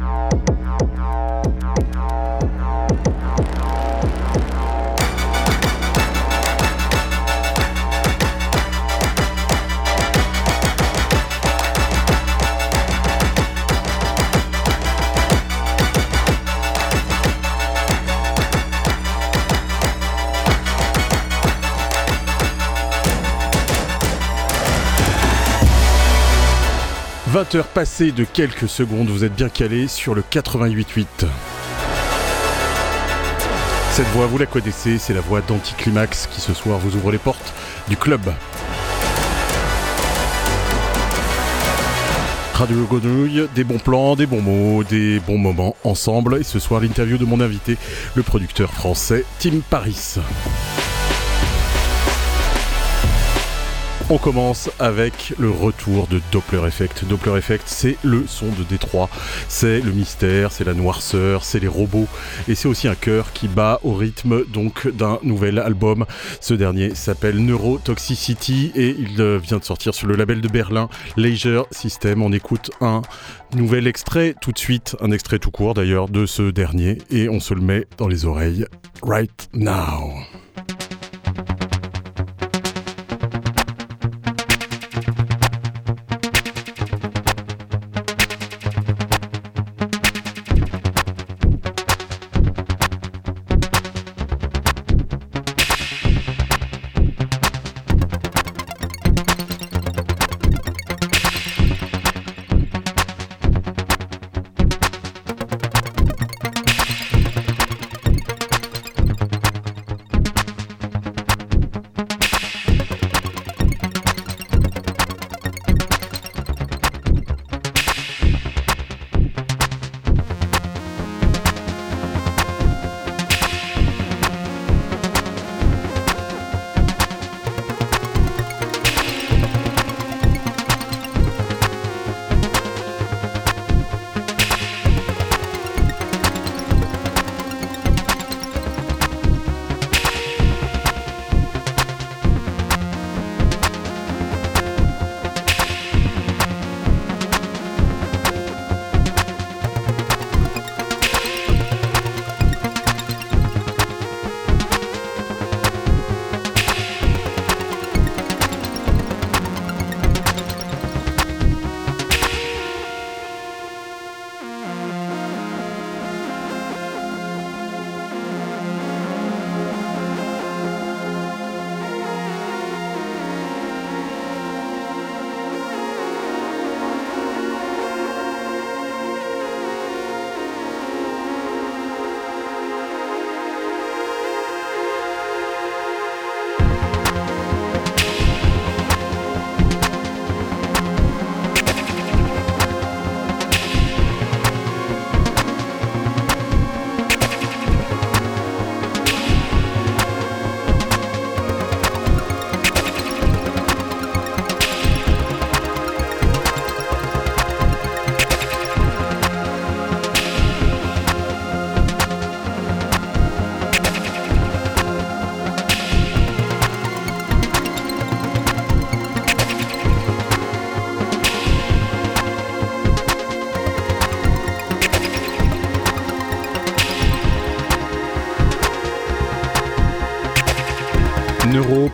no, no, no, no. 20 heures passées de quelques secondes, vous êtes bien calé sur le 88.8. Cette voix, vous la connaissez, c'est la voix d'Anticlimax qui ce soir vous ouvre les portes du club. Radio Grenouille, des bons plans, des bons mots, des bons moments ensemble. Et ce soir, l'interview de mon invité, le producteur français Tim Paris. On commence avec le retour de Doppler Effect. Doppler Effect, c'est le son de Détroit. C'est le mystère, c'est la noirceur, c'est les robots. Et c'est aussi un cœur qui bat au rythme donc d'un nouvel album. Ce dernier s'appelle Neurotoxicity et il euh, vient de sortir sur le label de Berlin, Leisure System. On écoute un nouvel extrait tout de suite, un extrait tout court d'ailleurs de ce dernier. Et on se le met dans les oreilles right now.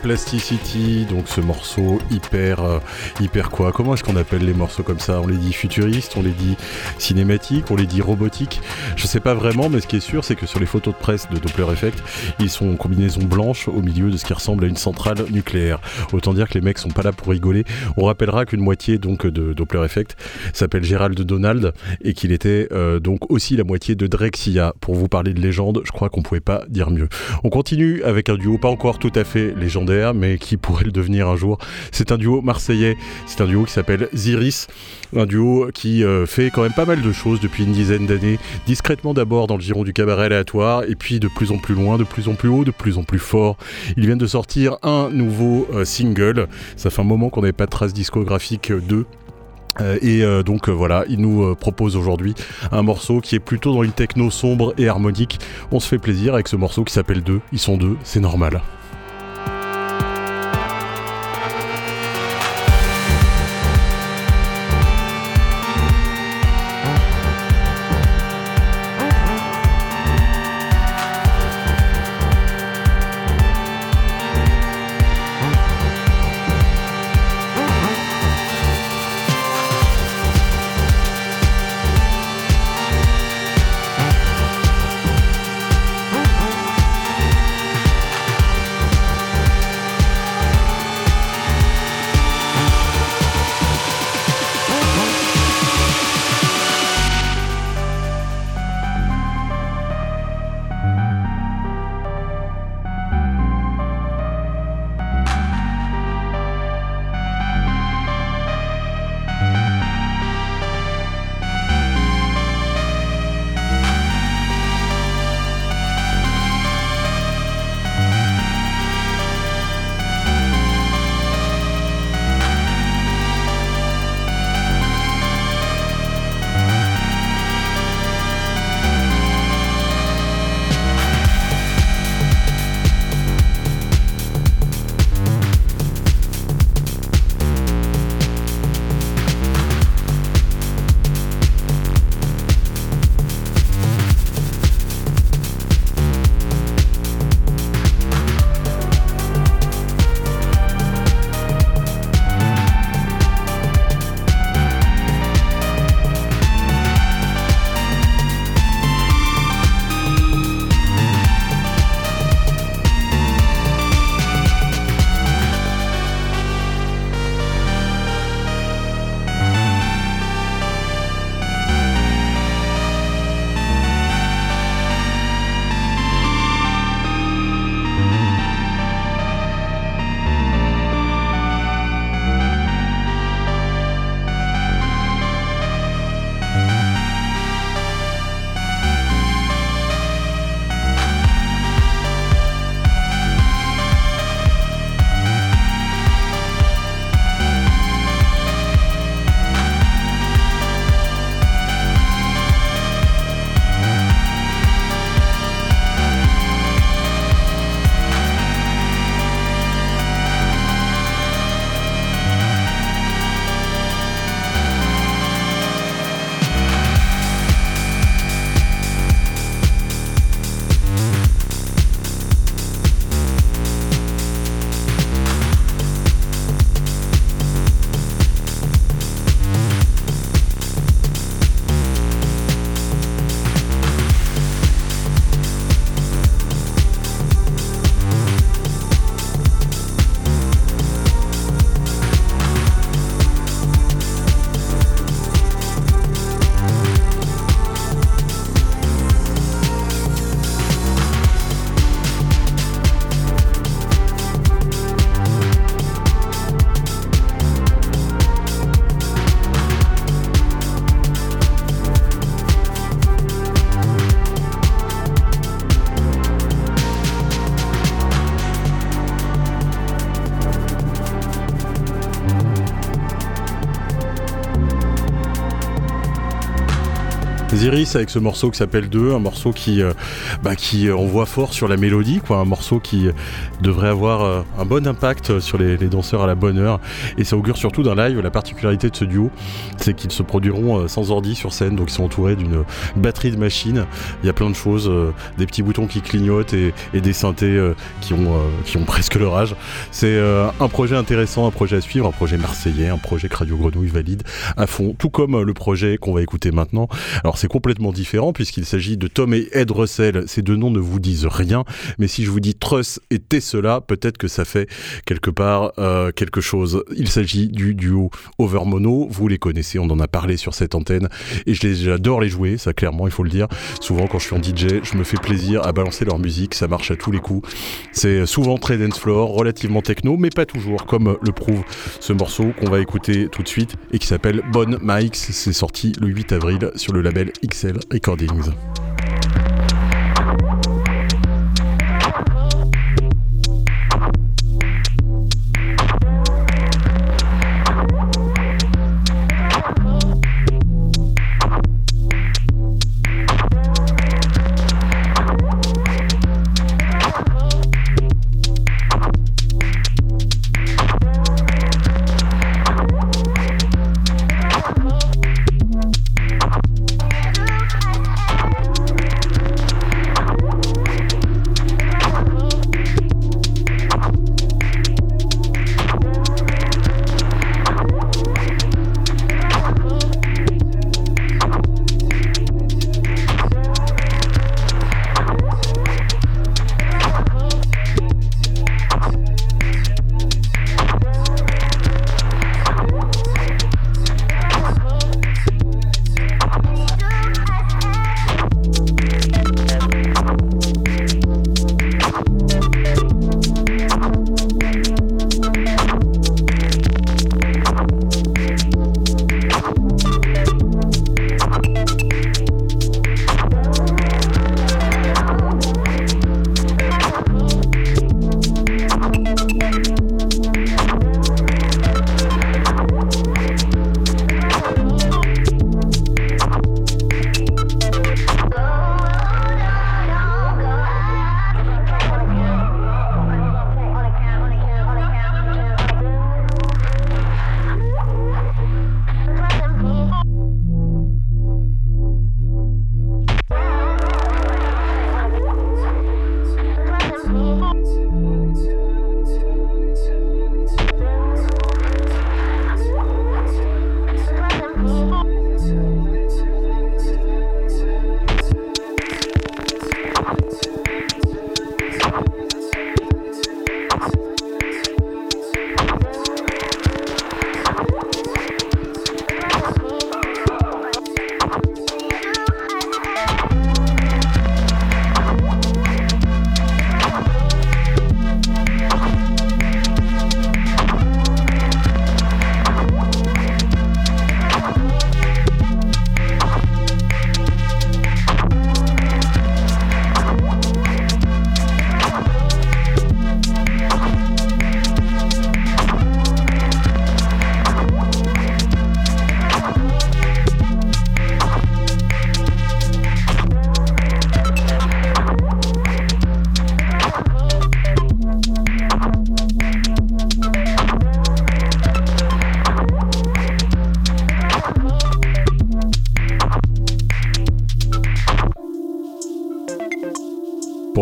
Neuroplasticity, donc ce morceau hyper, euh, hyper quoi Comment est-ce qu'on appelle les morceaux comme ça? On les dit futuristes, on les dit cinématiques, on les dit robotiques Je sais pas vraiment, mais ce qui est sûr, c'est que sur les photos de presse de Doppler Effect, ils sont en combinaison blanche au milieu de ce qui ressemble à une centrale nucléaire. Autant dire que les mecs sont pas là pour rigoler. On rappellera qu'une moitié donc de Doppler Effect s'appelle Gérald Donald et qu'il était euh, donc aussi la moitié de Drexia. Pour vous parler de légende, je crois qu'on pouvait pas dire mieux. On continue avec un duo pas encore tout à fait légendaire, mais qui pourrait le devenir un jour. C'est un duo marseillais, c'est un duo qui s'appelle Ziris, un duo qui euh, fait quand même pas mal de choses depuis une dizaine d'années, discrètement d'abord dans le giron du cabaret aléatoire, et puis de plus en plus loin, de plus en plus haut, de plus en plus fort. Ils viennent de sortir un nouveau euh, single, ça fait un moment qu'on n'avait pas de trace discographique d'eux. Euh, et donc voilà, il nous propose aujourd'hui un morceau qui est plutôt dans une techno sombre et harmonique. On se fait plaisir avec ce morceau qui s'appelle 2. Ils sont deux, c'est normal. Iris avec ce morceau qui s'appelle 2, un morceau qui, euh, bah, qui envoie fort sur la mélodie, quoi, un morceau qui devrait avoir euh, un bon impact sur les, danseurs à la bonne heure. Et ça augure surtout d'un live. La particularité de ce duo, c'est qu'ils se produiront euh, sans ordi sur scène, donc ils sont entourés d'une batterie de machines. Il y a plein de choses, des petits boutons qui clignotent et, des synthés qui, ont, qui ont presque leur âge. C'est un projet intéressant, un projet à suivre, un projet marseillais, un projet que Radio Grenouille valide à fond, tout comme le projet qu'on va écouter maintenant. Alors c'est complètement différent puisqu'il s'agit de Tom et Ed Russell. Ces deux noms ne vous disent rien, mais si je vous dis Truss et Tesla, peut-être que ça fait quelque part euh, quelque chose. Il s'agit du duo Overmono. Vous les connaissez, on en a parlé sur cette antenne et j'adore les jouer, ça clairement il faut le dire. Souvent quand je suis en DJ, je me fais plaisir à balancer leur musique, ça marche à tous les coups. C'est souvent très dance floor, relativement techno, mais pas toujours, comme le prouve ce morceau qu'on va écouter tout de suite et qui s'appelle Bonne Mikes. C'est sorti le 8 avril sur le label XL Recordings.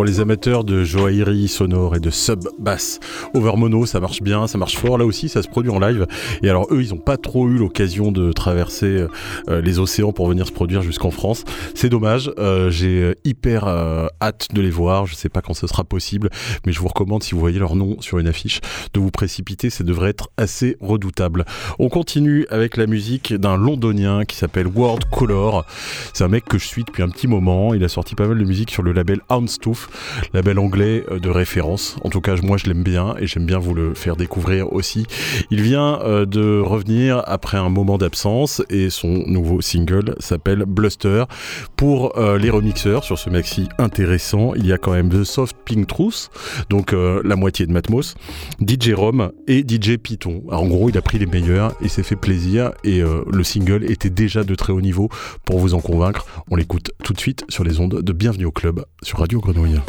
Les amateurs de joaillerie sonore et de sub-bass over mono, ça marche bien, ça marche fort. Là aussi, ça se produit en live. Et alors, eux, ils n'ont pas trop eu l'occasion de traverser euh, les océans pour venir se produire jusqu'en France. C'est dommage. Euh, j'ai euh, hyper hâte de les voir. Je sais pas quand ce sera possible, mais je vous recommande, si vous voyez leur nom sur une affiche, de vous précipiter. Ça devrait être assez redoutable. On continue avec la musique d'un londonien qui s'appelle World Color. C'est un mec que je suis depuis un petit moment. Il a sorti pas mal de musique sur le label Houndstooth label anglais de référence. En tout cas, moi je l'aime bien et j'aime bien vous le faire découvrir aussi. Il vient de revenir après un moment d'absence et son nouveau single s'appelle Bluster. Pour les remixeurs sur ce maxi intéressant, il y a quand même The Soft Pink Truth, donc la moitié de Matmos, DJ Rom et DJ Python. en gros, il a pris les meilleurs et s'est fait plaisir et le single était déjà de très haut niveau pour vous en convaincre. On l'écoute tout de suite sur les ondes de Bienvenue au Club sur Radio Grenouille.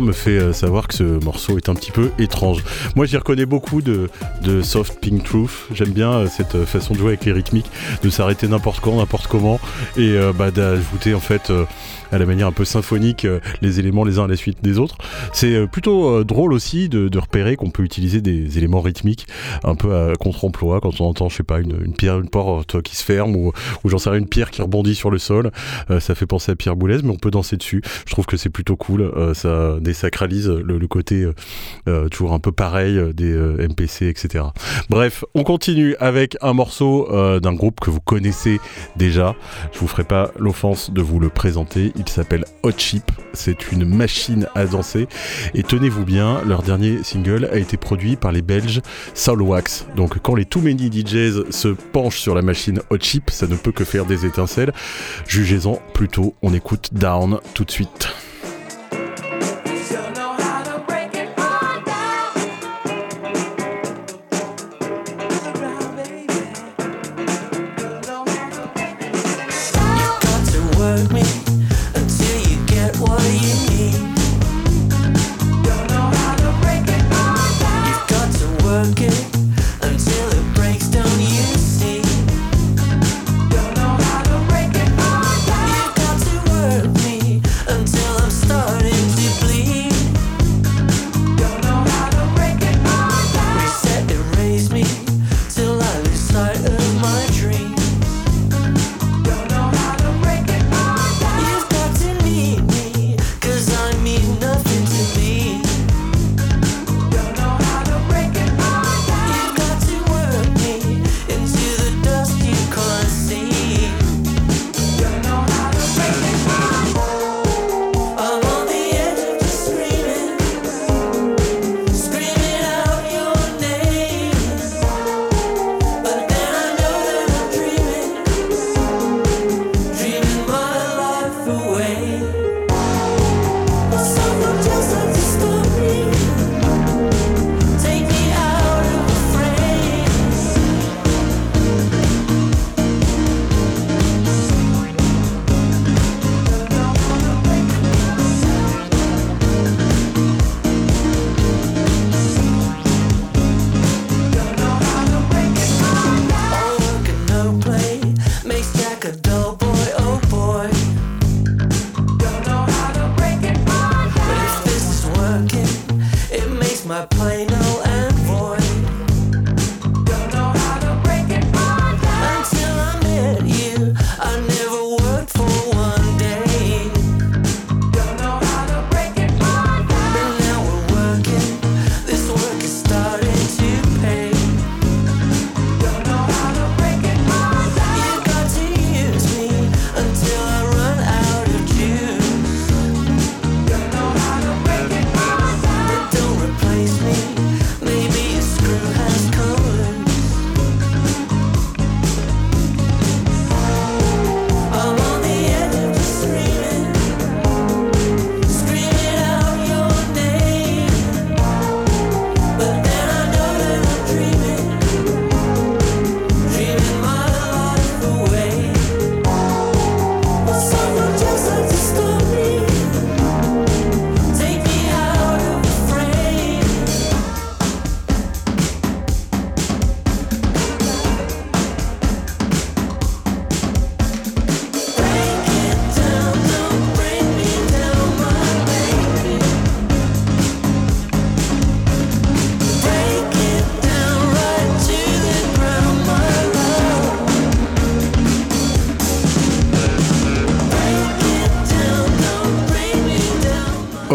Me fait euh, savoir que ce morceau est un petit peu étrange. Moi, j'y reconnais beaucoup de, soft pink truth. J'aime bien euh, cette euh, façon de jouer avec les rythmiques, de s'arrêter n'importe quand, n'importe comment, et bah, d'ajouter en fait à la manière un peu symphonique les éléments les uns à la suite des autres. C'est plutôt drôle aussi de, repérer qu'on peut utiliser des éléments rythmiques un peu à contre-emploi quand on entend, je sais pas, une, pierre, une porte qui se ferme ou, ou j'en sais rien, une pierre qui rebondit sur le sol. ça fait penser à Pierre Boulez, mais on peut danser dessus. Je trouve que c'est plutôt cool ça désacralise le, côté toujours un peu pareil des MPC, etc. Bref, on continue avec un morceau d'un groupe que vous connaissez déjà. Je vous ferai pas l'offense de vous le présenter. Il s'appelle Hot Chip. C'est une machine à danser. Et tenez-vous bien, leur dernier single a été produit par les Belges Soulwax. Donc quand les Too Many DJs se penchent sur la machine Hot Chip, ça ne peut que faire des étincelles. Jugez-en plutôt, on écoute Down tout de suite.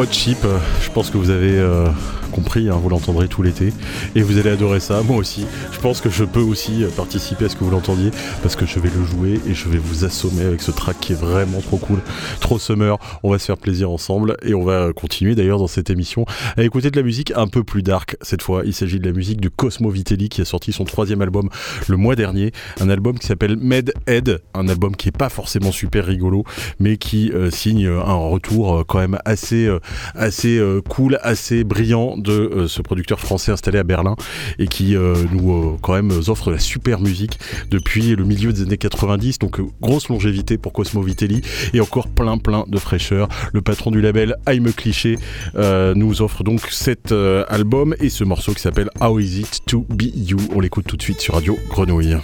Hot Chip, je pense que vous avez euh, hein, vous l'entendrez tout l'été. Et vous allez adorer ça, moi aussi. Je pense que je peux aussi euh, participer à ce que vous l'entendiez, parce que je vais le jouer et je vais vous assommer avec ce track qui est vraiment trop cool, trop summer. On va se faire plaisir ensemble et on va continuer d'ailleurs dans cette émission à écouter de la musique un peu plus dark cette fois. Il s'agit de la musique du Cosmo Vitelli qui a sorti son troisième album le mois dernier, un album qui s'appelle Med Head, un album qui est pas forcément super rigolo, mais qui euh, signe un retour euh, quand même assez, assez cool, assez brillant de euh, ce producteur français installé à Berlin et qui euh, nous euh, quand même offre la super musique depuis le milieu des années 90. Donc grosse longévité pour Cosmo Vitelli et encore plein plein de fraîcheur. Le patron du label I'm Cliché nous offre donc cet album et ce morceau qui s'appelle How Is It To Be You. On l'écoute tout de suite sur Radio Grenouille.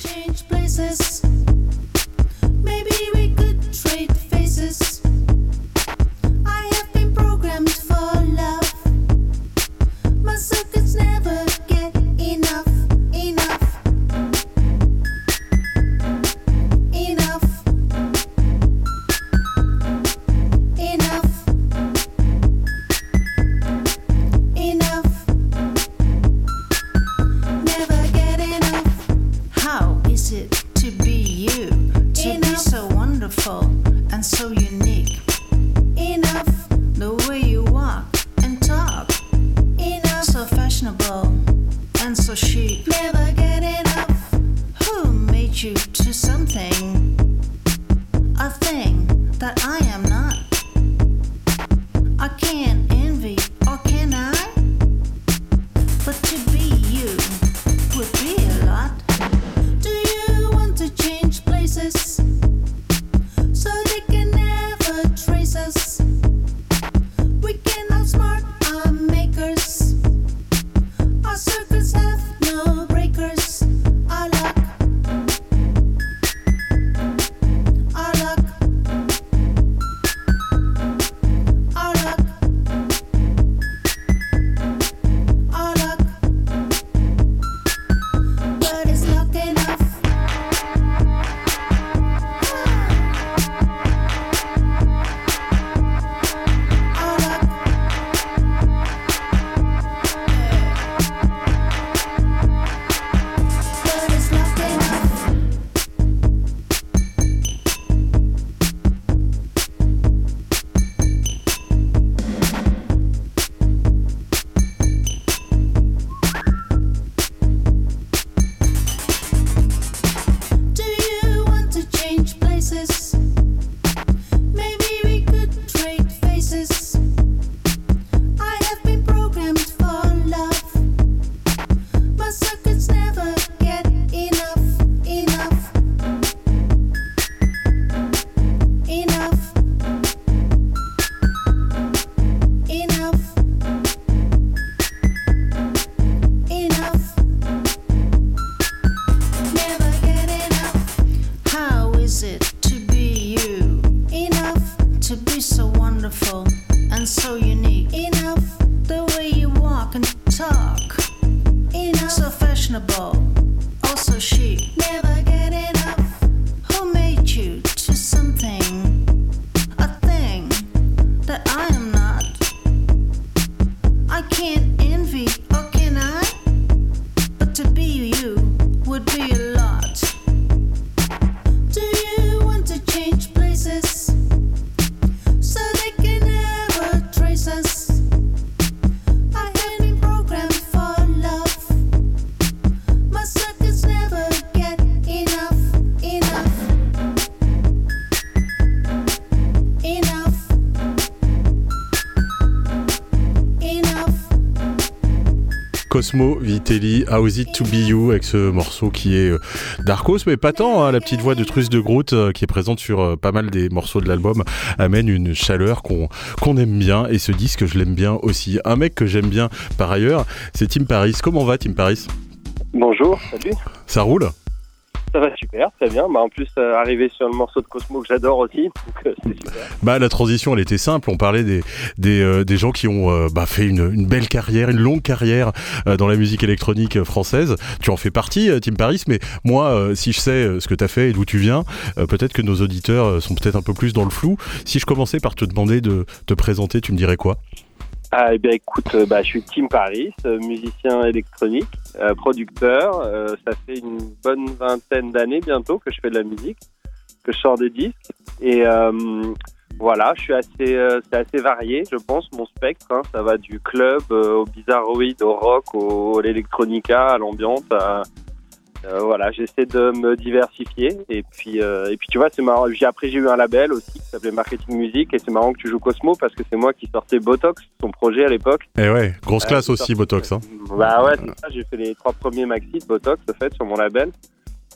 Vitelli, How's It To Be You, avec ce morceau qui est euh, Darkos, mais pas tant, hein, la petite voix de Truce de Groot euh, qui est présente sur euh, pas mal des morceaux de l'album amène une chaleur qu'on qu'on aime bien, et ce disque je l'aime bien aussi. Un mec que j'aime bien par ailleurs, c'est Tim Paris. Comment va Tim Paris? Bonjour, salut. Ça roule? Ça va super, très bien. Bah, en plus, euh, arriver sur le morceau de Cosmo que j'adore aussi, donc euh, super. Bah, la transition, elle était simple. On parlait des, des, euh, des gens qui ont bah, fait une, une, belle carrière, une longue carrière dans la musique électronique française. Tu en fais partie, Tim Paris, mais moi, si je sais ce que tu as fait et d'où tu viens, peut-être que nos auditeurs sont peut-être un peu plus dans le flou. Si je commençais par te demander de te présenter, tu me dirais quoi? Ah, eh bien, écoute, euh, bah, je suis Tim Paris, euh, musicien électronique, euh, producteur. ça fait une bonne vingtaine d'années bientôt que je fais de la musique, que je sors des disques. Et voilà, je suis assez, c'est assez varié, je pense, mon spectre. Hein. Ça va du club au bizarroïde, au rock, au, à l'électronica, à l'ambiance, à, euh, voilà, j'essaie de me diversifier et puis euh, et puis tu vois c'est marrant. Après j'ai eu un label aussi qui s'appelait Marketing Music et c'est marrant que tu joues Cosmo parce que c'est moi qui sortais Botox, son projet à l'époque. Et eh ouais, grosse euh, classe aussi Botox. Hein. Bah ouais, j'ai fait les trois premiers maxi de Botox en fait sur mon label.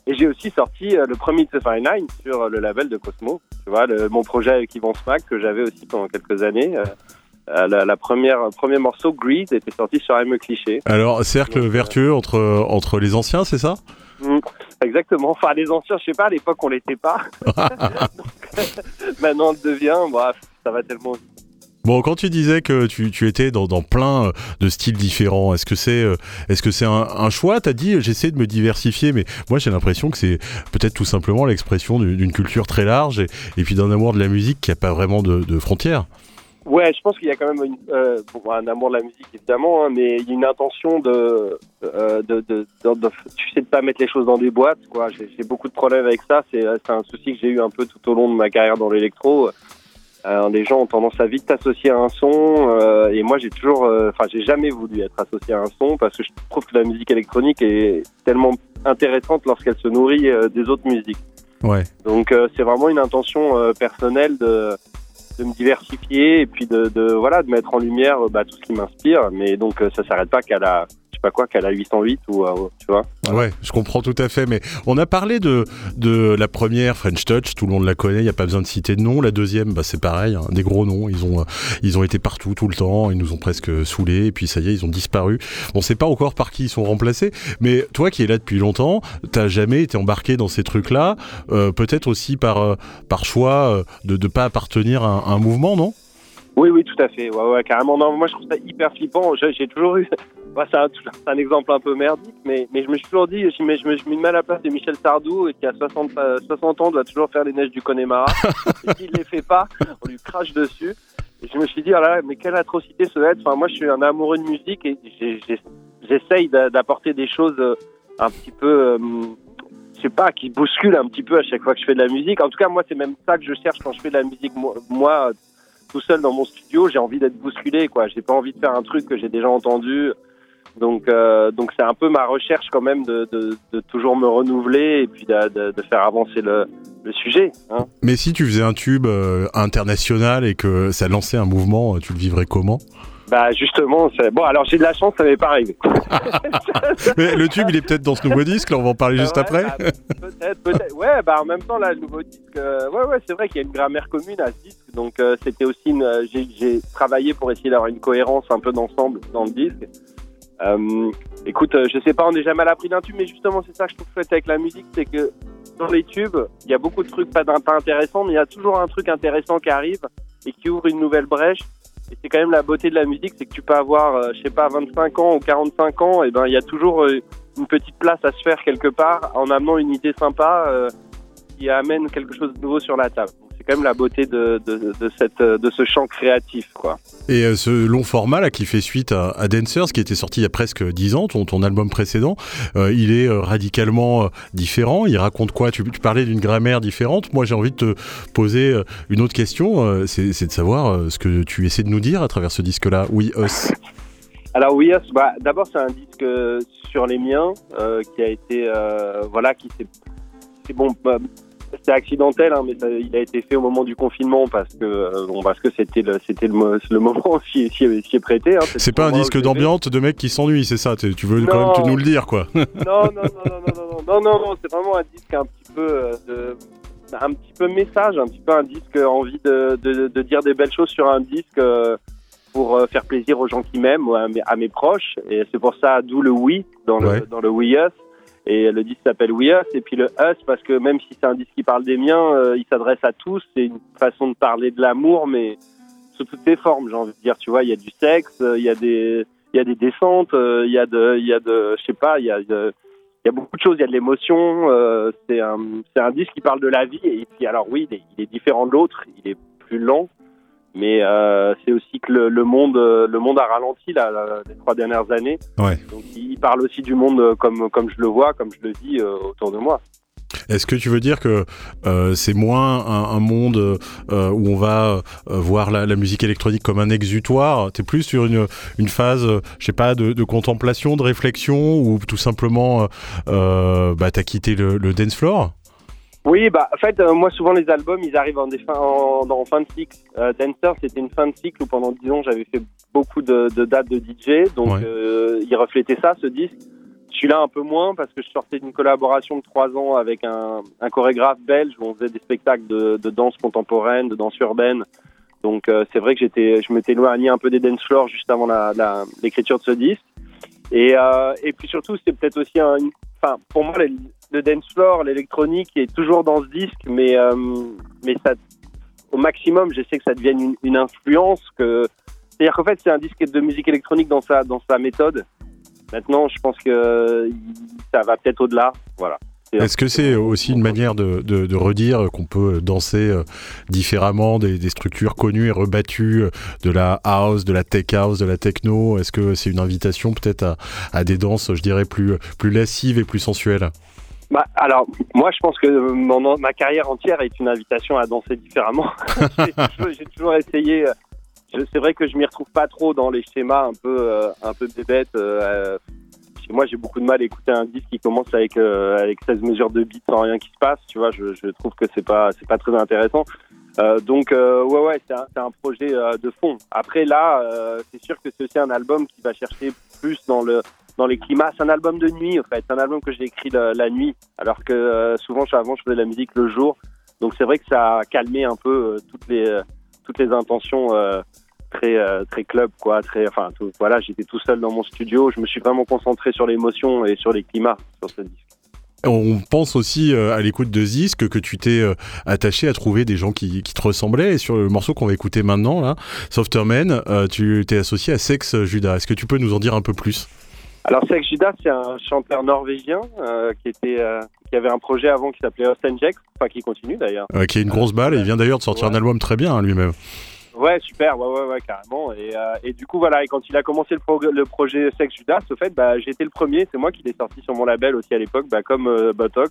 Et j'ai aussi sorti le premier The Nine sur le label de Cosmo. Tu vois, mon projet avec Yvan Smack que j'avais aussi pendant quelques années. La, la, première premier morceau Grease était sorti sur M Cliché. Alors cercle vertueux entre entre les anciens, c'est ça mm. Exactement. Enfin les anciens, je sais pas, à l'époque on l'était pas. maintenant on le devient. Bref, ça va tellement Bon, quand tu disais que tu, tu étais dans, dans, plein de styles différents, est-ce que c'est euh, est-ce que c'est un, un, choix? T'as dit j'essaie de me diversifier, mais moi j'ai l'impression que c'est peut-être tout simplement l'expression d'une culture très large et, et puis d'un amour de la musique qui a pas vraiment de, de frontières. Ouais, je pense qu'il y a quand même une, euh, un amour de la musique évidemment, hein, mais il y a une intention de, euh, de, de, de, tu sais, de pas mettre les choses dans des boîtes. Quoi, j'ai beaucoup de problèmes avec ça. C'est un souci que j'ai eu un peu tout au long de ma carrière dans l'électro. Euh, les gens ont tendance à vite t'associer à un son, euh, et moi j'ai toujours, euh, enfin j'ai jamais voulu être associé à un son parce que je trouve que la musique électronique est tellement intéressante lorsqu'elle se nourrit des autres musiques. Ouais. Donc c'est vraiment une intention personnelle de de me diversifier et puis de, de voilà de mettre en lumière bah, tout ce qui m'inspire. Mais donc ça s'arrête pas qu'à la pas quoi, qu'elle a 808 ou euh, tu vois. Ouais, je comprends tout à fait. Mais on a parlé de, de la première French Touch, tout le monde la connaît, il n'y a pas besoin de citer de nom. La deuxième, bah, c'est pareil, hein, des gros noms. Ils ont, euh, ils ont été partout tout le temps, ils nous ont presque saoulés, et puis ça y est, ils ont disparu. On sait pas encore par qui ils sont remplacés, mais toi qui es là depuis longtemps, t'as jamais été embarqué dans ces trucs-là, euh, peut-être aussi par, par choix de ne pas appartenir à un, mouvement, non? Oui, oui, tout à fait. Ouais, ouais, carrément. Non, moi, je trouve ça hyper flippant. J'ai toujours eu bah, c'est un, exemple un peu merdique, mais, mais je me suis toujours dit, je, me, je, me, je me mets à la place de Michel Sardou, qui a 60, 60 ans, doit toujours faire les neiges du Connemara. et s'il ne les fait pas, on lui crache dessus. Et je me suis dit, oh là, mais quelle atrocité ce être. Enfin, moi, je suis un amoureux de musique et j'essaye d'apporter des choses euh, un petit peu, euh, je sais pas, qui bousculent un petit peu à chaque fois que je fais de la musique. En tout cas, moi, c'est même ça que je cherche quand je fais de la musique. Moi, tout seul dans mon studio, j'ai envie d'être bousculé, quoi. J'ai pas envie de faire un truc que j'ai déjà entendu. Donc, euh, donc c'est un peu ma recherche quand même de, de, de toujours me renouveler et puis de, de faire avancer le, le sujet. Hein. Mais si tu faisais un tube euh, international et que ça lançait un mouvement, tu le vivrais comment? Bah justement, bon alors j'ai de la chance, ça m'est pas arrivé. Mais le tube, il est peut-être dans ce nouveau disque, là on va en parler juste après. Bah, peut-être, peut-être. Ouais, bah en même temps là, le nouveau disque, euh, ouais ouais, c'est vrai qu'il y a une grammaire commune à ce disque, donc c'était aussi une, j'ai travaillé pour essayer d'avoir une cohérence un peu d'ensemble dans le disque. Euh, écoute, euh, je sais pas, on n'est jamais à l'abri d'un tube, mais justement, c'est ça que je trouve chouette avec la musique, c'est que dans les tubes, il y a beaucoup de trucs pas, pas intéressants, mais il y a toujours un truc intéressant qui arrive et qui ouvre une nouvelle brèche. Et c'est quand même la beauté de la musique, c'est que tu peux avoir, euh, je sais pas, 25 ans ou 45 ans, et ben il y a toujours une petite place à se faire quelque part en amenant une idée sympa qui amène quelque chose de nouveau sur la table c'est quand même la beauté de, de, cette, de ce champ créatif. Quoi. Et euh, ce long format là, qui fait suite à, Dancers, qui était sorti il y a presque 10 ans, ton, ton album précédent, euh, il est euh, radicalement différent. Il raconte quoi? Tu, tu, parlais d'une grammaire différente. Moi, j'ai envie de te poser une autre question. c'est de savoir ce que tu essaies de nous dire à travers ce disque-là, We Us. Alors We Us, bah, d'abord c'est un disque sur les miens qui a été, voilà, qui s'est c'est bon, bah, c'est accidentel, hein, mais il a été fait au moment du confinement parce que euh, bon, parce que c'était le c'était le, le, moment s'y est prêté. Hein, c'est pas un disque d'ambiance de mec qui s'ennuie, c'est ça Tu veux quand même nous le dire, quoi Non, non, non, non, non, non, non, non, c'est vraiment un disque un petit peu euh, de, un petit peu message, un petit peu un disque envie de, de, de dire des belles choses sur un disque. Euh, pour faire plaisir aux gens qui m'aiment, à mes, à mes proches, et c'est pour ça d'où le oui dans le, dans le We Us. Et le disque s'appelle We Us. Et puis le Us, parce que même si c'est un disque qui parle des miens, euh, il s'adresse à tous. C'est une façon de parler de l'amour, mais sous toutes ses formes, j'ai envie de dire. Tu vois, il y a du sexe, euh, il y a des, il y a des descentes, euh, il y a de, il y a de, je sais pas, il y a de, il y a beaucoup de choses, il y a de l'émotion. c'est un, c'est un disque qui parle de la vie. Et puis alors oui, il est différent de l'autre. Il est plus lent. Mais euh, c'est aussi que le, le, monde, le monde a ralenti là, les trois dernières années. Ouais. Donc il parle aussi du monde comme, comme je le vois, comme je le vis euh, autour de moi. Est-ce que tu veux dire que euh, c'est moins un, un monde euh, où on va euh, voir la, la, musique électronique comme un exutoire? T'es plus sur une, une phase, je sais pas, de, de, contemplation, de réflexion, ou tout simplement, bah, t'as quitté le, le dance floor? Oui, bah en fait, euh, moi souvent les albums, ils arrivent en, en, en fin de cycle. Euh, Dancer, c'était une fin de cycle où pendant dix ans j'avais fait beaucoup de, de, dates de DJ, donc euh, il reflétait ça, ce disque. Celui-là un peu moins parce que je sortais d'une collaboration de trois ans avec un, un, chorégraphe belge où on faisait des spectacles de, de danse contemporaine, de danse urbaine. Donc euh, c'est vrai que j'étais, je m'étais éloigné un peu des dance floors juste avant l'écriture de ce disque. Et, euh, et puis surtout, c'est peut-être aussi un, enfin pour moi le dance floor, l'électronique est toujours dans ce disque, mais euh, mais ça, au maximum, j'essaie que ça devienne une, influence. C'est-à-dire qu'en fait, c'est un disque de musique électronique dans sa dans sa méthode. Maintenant, je pense que ça va peut-être au-delà. Voilà. Est-ce que c'est aussi une manière de, de, de redire qu'on peut danser euh, différemment des, des, structures connues et rebattues euh, de la house, de la tech house, de la techno? Est-ce que c'est une invitation peut-être à, à, des danses, je dirais, plus, plus lascives et plus sensuelles? Bah, alors, moi, je pense que mon, ma carrière entière est une invitation à danser différemment. J'ai toujours, essayé. Euh, c'est vrai que je m'y retrouve pas trop dans les schémas un peu, euh, un peu bébêtes. Euh, moi, j'ai beaucoup de mal à écouter un disque qui commence avec, avec 16 mesures de beats sans rien qui se passe. Tu vois, je, je trouve que c'est pas, c'est pas très intéressant. donc, ouais, ouais, c'est un, un, projet de fond. Après, là, c'est sûr que c'est aussi un album qui va chercher plus dans le dans les climats. C'est un album de nuit, en fait. C'est un album que j'ai écrit la, nuit, alors que euh, souvent, avant, je faisais de la musique le jour. Donc c'est vrai que ça a calmé un peu euh, toutes les euh, toutes les intentions très très club, quoi. Enfin, voilà, j'étais tout seul dans mon studio. Je me suis vraiment concentré sur l'émotion et sur les climats sur ce disque. On pense aussi à l'écoute de Zisk que tu t'es attaché à trouver des gens qui, qui, te ressemblaient. Et sur le morceau qu'on va écouter maintenant, là, Softerman, tu t'es associé à Sex Judas. Est-ce que tu peux nous en dire un peu plus? Alors Sex Judas, c'est un chanteur norvégien euh, qui était euh, qui avait un projet avant qui s'appelait Austin Jack, enfin qui continue d'ailleurs. Euh, qui est une grosse balle et il vient d'ailleurs de sortir un album très bien hein, lui-même. Ouais, super, ouais, ouais, ouais, carrément. Et, euh, et du coup, voilà, et quand il a commencé le, le projet Sex Judas, au fait, bah, j'étais le premier, c'est moi qui l'ai sorti sur mon label aussi à l'époque, bah, comme euh, Botox.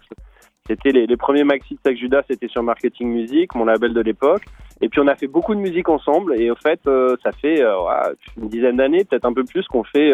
C'était les, les, premiers maxi de Sex Judas, c'était sur Marketing Music, mon label de l'époque. Et puis on a fait beaucoup de musique ensemble, et au fait, ça fait une dizaine d'années, peut-être un peu plus, qu'on fait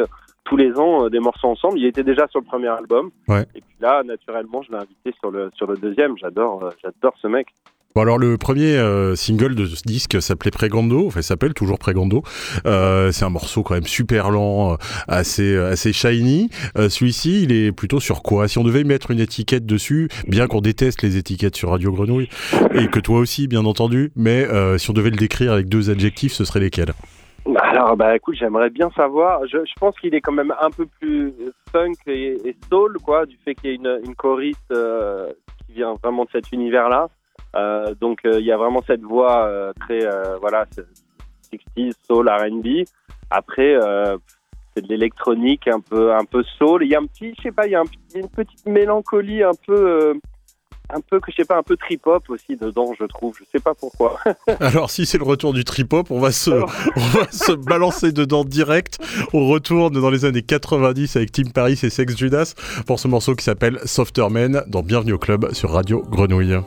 tous les ans euh, des morceaux ensemble. Il était déjà sur le premier album. Ouais. Et puis là, naturellement, je l'ai invité sur le, sur le deuxième. J'adore, euh, j'adore ce mec. Bon alors le premier euh, single de ce disque s'appelait Pregando, enfin s'appelle toujours Pregando. Euh, c'est un morceau quand même super lent, assez assez shiny. Celui-ci, il est plutôt sur quoi? Si on devait mettre une étiquette dessus, bien qu'on déteste les étiquettes sur Radio Grenouille et que toi aussi, bien entendu, mais si on devait le décrire avec deux adjectifs, ce serait lesquels? Alors, bah écoute, j'aimerais bien savoir. Je, je pense qu'il est quand même un peu plus funk et, soul, quoi, du fait qu'il y a une, une choriste euh, qui vient vraiment de cet univers-là. Euh, donc, euh, il y a vraiment cette voix euh, très, euh, voilà, 60s, soul, R&B. Après, c'est de l'électronique un peu, un peu soul. Il y a un petit, je sais pas, il y a une petite mélancolie un peu un peu que je sais pas un peu trip hop aussi dedans je trouve. Je sais pas pourquoi. Alors si c'est le retour du trip hop on va se on va se balancer dedans direct. On retourne dans les années 90 avec Tim Paris et Sex Judas pour ce morceau qui s'appelle Softer Man dans Bienvenue au club sur Radio Grenouille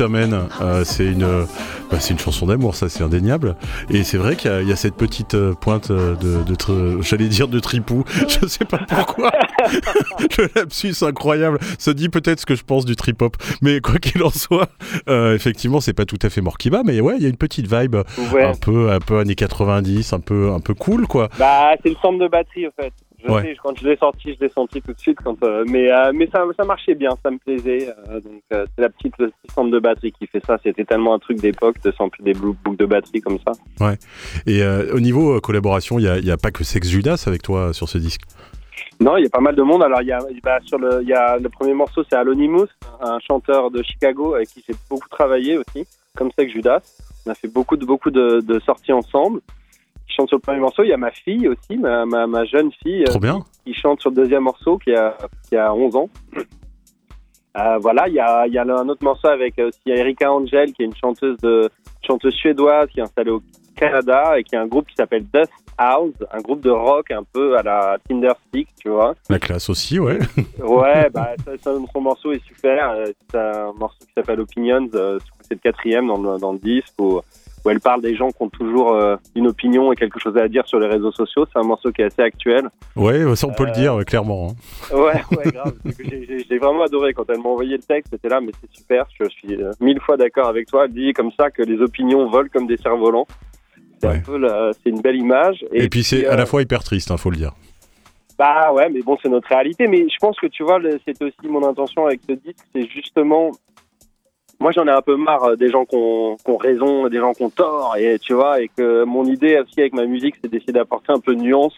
Euh, c'est une, bah, c'est une chanson d'amour, ça c'est indéniable. Et c'est vrai qu'il y, a cette petite euh, pointe de, de j'allais dire de tripou, je sais pas pourquoi. Le lapsus incroyable se dit peut-être ce que je pense du trip hop, mais quoi qu'il en soit, euh, effectivement c'est pas tout à fait Morkiba, mais ouais il y a une petite vibe un peu un peu années 90, un peu un peu cool quoi. Bah c'est le centre de batterie en fait. Je sais, quand je l'ai sorti, je l'ai senti tout de suite. Quand, euh, mais euh, mais ça, ça marchait bien, ça me plaisait. Euh, donc c'est la petite le centre de batterie qui fait ça. C'était tellement un truc d'époque de sampler des boucles de batterie comme ça. Ouais. Et au niveau collaboration, il n'y a, y a pas que Sex Judas avec toi sur ce disque? Non, il y a pas mal de monde. Alors il y a bah, sur le il y a le premier morceau, c'est Alonymous, un chanteur de Chicago avec qui j'ai beaucoup travaillé aussi, comme Sex Judas. On a fait beaucoup de beaucoup de, de sorties ensemble chante sur le premier morceau. Il y a ma fille aussi, ma, ma, ma jeune fille. Trop bien. Qui chante sur le deuxième morceau, qui a, qui a 11 ans. Euh, voilà, il y a, y a un autre morceau avec aussi Erika Angel, qui est une chanteuse, de, chanteuse suédoise qui est installée au Canada et qui a un groupe qui s'appelle Dust House, un groupe de rock un peu à la Tinderstick, tu vois. La classe aussi, ouais. ouais, bah, ça, son morceau est super. Euh, c'est un morceau qui s'appelle Opinions, euh, c'est le quatrième dans le, dans le disque. Où, où elle parle des gens qui ont toujours euh, une opinion et quelque chose à dire sur les réseaux sociaux. C'est un morceau qui est assez actuel. Ouais, ça on peut le dire clairement. Hein. Ouais, ouais, grave. J'ai vraiment adoré quand elle m'a envoyé le texte. C'était là, mais c'est super. Je suis euh, mille fois d'accord avec toi. Elle dit comme ça que les opinions volent comme des cerfs-volants. C'est c'est une belle image. Et, puis, c'est à la euh, fois hyper triste, il hein, faut le dire. Bah ouais, mais bon, c'est notre réalité. Mais je pense que tu vois, c'est aussi mon intention avec ce disque, c'est justement moi j'en ai un peu marre euh, des gens qui ont, raison, des gens qui ont tort, et tu vois, et que mon idée aussi avec ma musique, c'est d'essayer d'apporter un peu de nuance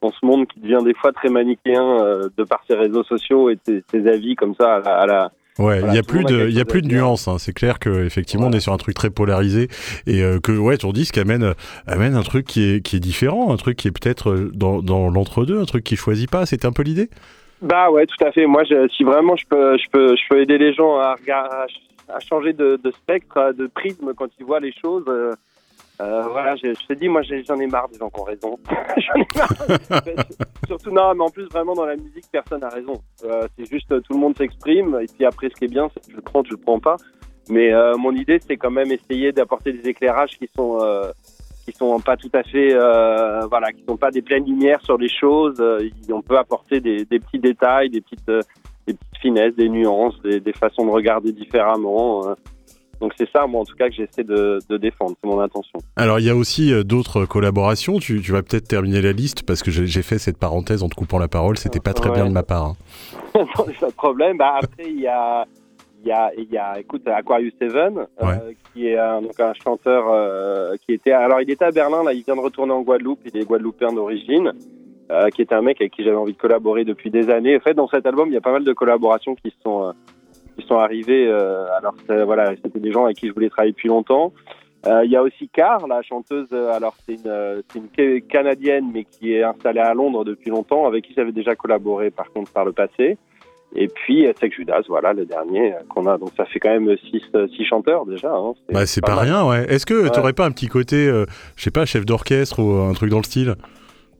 dans ce monde qui devient des fois très manichéen euh, de par ses réseaux sociaux et ses, avis comme ça à la, Ouais, il y a plus de, il y a plus de nuances. Hein. C'est clair que effectivement, on est sur un truc très polarisé et euh, que ouais, ton disque amène, amène un truc qui est, qui est différent, un truc qui est peut-être dans, dans l'entre-deux, un truc qui choisit pas. C'était un peu l'idée? Bah ouais, tout à fait. Moi, je, si vraiment je peux, je peux, je peux aider les gens à, à, à changer de, spectre, de prisme quand ils voient les choses. Euh, euh voilà, je, te dis, moi j'en ai marre des gens qui ont raison. j'en ai marre. Surtout, non, mais en plus, vraiment dans la musique, personne n'a raison. Euh, c'est juste tout le monde s'exprime, et puis après, ce qui est bien, c'est que je le prends, je le prends pas. Mais mon idée, c'est quand même essayer d'apporter des éclairages qui sont qui sont pas tout à fait, voilà, qui sont pas des pleines lumières sur les choses. on peut apporter des petits détails, des petites des petites finesses, des nuances, des, des façons de regarder différemment. Euh. Donc c'est ça, moi en tout cas, que j'essaie de, de, défendre, c'est mon intention. Alors il y a aussi euh, d'autres collaborations, tu, tu vas peut-être terminer la liste parce que j'ai fait cette parenthèse en te coupant la parole, c'était pas très bien de ma part. Hein. pas de problème, bah, après il y a... Y, a, y a, écoute, Aquarius Seven, euh, qui est un, donc un chanteur qui était, alors il était à Berlin, là, il vient de retourner en Guadeloupe, il est guadeloupéen d'origine. Euh, qui était un mec avec qui j'avais envie de collaborer depuis des années. En fait, dans cet album, il y a pas mal de collaborations qui sont euh, qui sont arrivées. Euh, alors voilà, c'était des gens avec qui je voulais travailler depuis longtemps. Il y a aussi Car, la chanteuse. Alors c'est une, une canadienne, mais qui est installée à Londres depuis longtemps, avec qui j'avais déjà collaboré par contre par le passé. Et puis Sex Judas, voilà le dernier qu'on a. Donc ça fait quand même six, six chanteurs déjà. Hein. C'est bah, c'est pas, rien, ouais. Est-ce que tu aurais pas un petit côté, je sais pas, chef d'orchestre ou un truc dans le style?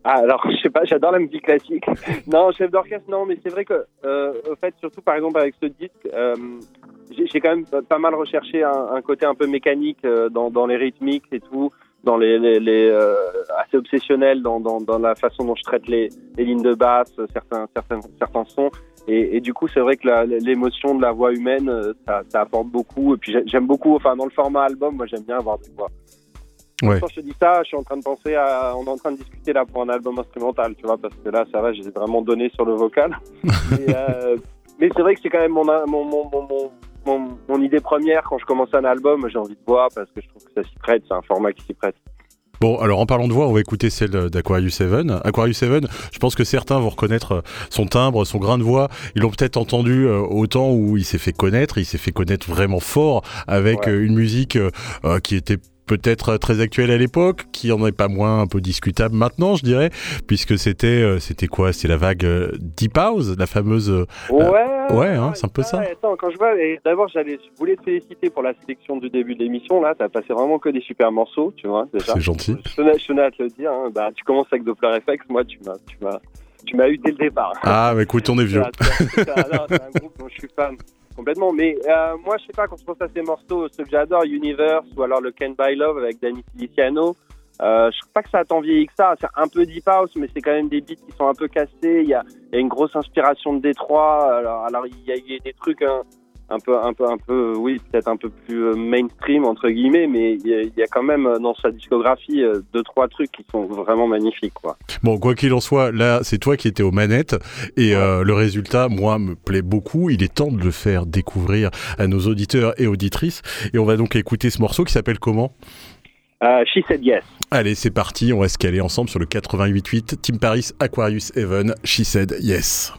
Ah, alors, je sais pas, j'adore la musique classique. non, chef d'orchestre, non, mais c'est vrai que, euh, au fait, surtout par exemple avec ce disque, euh, j'ai quand même pas mal recherché un, un côté un peu mécanique euh, dans, dans, les rythmiques et tout, dans les, les, les euh, assez obsessionnel dans, dans, dans, la façon dont je traite les, les lignes de basse, certains, certains, certains sons. Et, et du coup, c'est vrai que l'émotion de la voix humaine, euh, ça, ça apporte beaucoup. Et puis j'aime beaucoup, enfin, dans le format album, moi j'aime bien avoir des voix Ouais. Quand je te dis ça, je suis en train de penser à. On est en train de discuter là pour un album instrumental, tu vois, parce que là, ça va, j'ai vraiment donné sur le vocal. Euh, mais c'est vrai que c'est quand même mon, mon, mon, mon, mon, idée première quand je commence un album. J'ai envie de voir parce que je trouve que ça s'y prête, c'est un format qui s'y prête. Bon, alors en parlant de voix, on va écouter celle d'Aquarius 7. Aquarius 7, je pense que certains vont reconnaître euh, son timbre, son grain de voix. Ils l'ont peut-être entendu euh, au temps où il s'est fait connaître. Il s'est fait connaître vraiment fort avec une musique qui était peut-être très actuel à l'époque, qui en est pas moins un peu discutable maintenant, je dirais, puisque c'était euh, c'était quoi? C'était la vague euh, Deep House, la fameuse. Euh, ouais. ouais, hein, c'est un peu ça. Attends, quand je vois, d'abord j'allais, je voulais te féliciter pour la sélection du début de l'émission. Là, t'as passé vraiment que des super morceaux, tu vois. C'est gentil. Je tenais, à te le dire. Hein. Bah, tu commences avec Doppler FX, moi, tu m'as, tu m'as, tu m'as eu dès le départ. Ah, mais écoute, on est vieux. c'est un groupe dont je suis fan. Complètement. Mais euh, moi, je sais pas, quand je pense à ces morceaux, ceux que j'adore, Universe ou alors le Can Buy Love avec Danny Feliciano, euh, je trouve pas que ça a tant vieilli que ça. C'est un peu deep house, mais c'est quand même des beats qui sont un peu cassés. Il y a, une grosse inspiration de Détroit. Alors, alors il, y a, il y a des trucs hein, un peu, un peu, un peu, oui, peut-être un peu plus euh, mainstream entre guillemets, mais il y, a, il y a quand même euh, dans sa discographie euh, deux trois trucs qui sont vraiment magnifiques, quoi. Bon, quoi qu'il en soit, là, c'est toi qui étais aux manettes et euh, le résultat, moi, me plaît beaucoup. Il est temps de le faire découvrir à nos auditeurs et auditrices. Et on va donc écouter ce morceau qui s'appelle comment? Euh, She Said Yes. Allez, c'est parti. On va se caler ensemble sur le 88.8 Team Paris Aquarius Heaven. She said yes.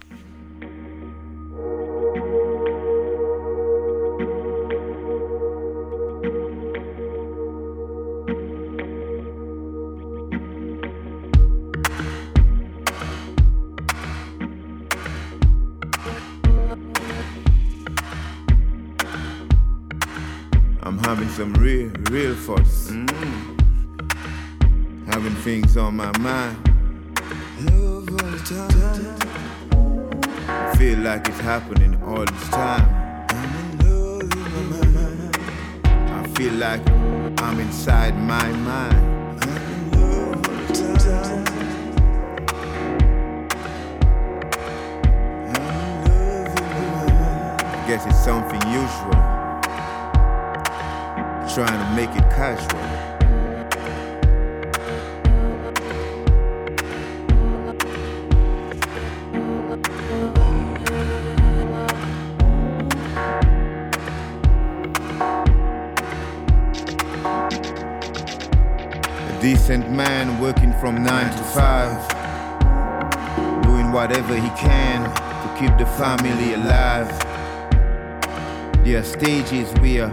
Mm. Having things on my mind. I feel like it's happening all this time. I feel like I'm inside my mind. I guess it's something usual trying to make it casual. A decent man working from nine to five, doing whatever he can to keep the family alive. There are stages where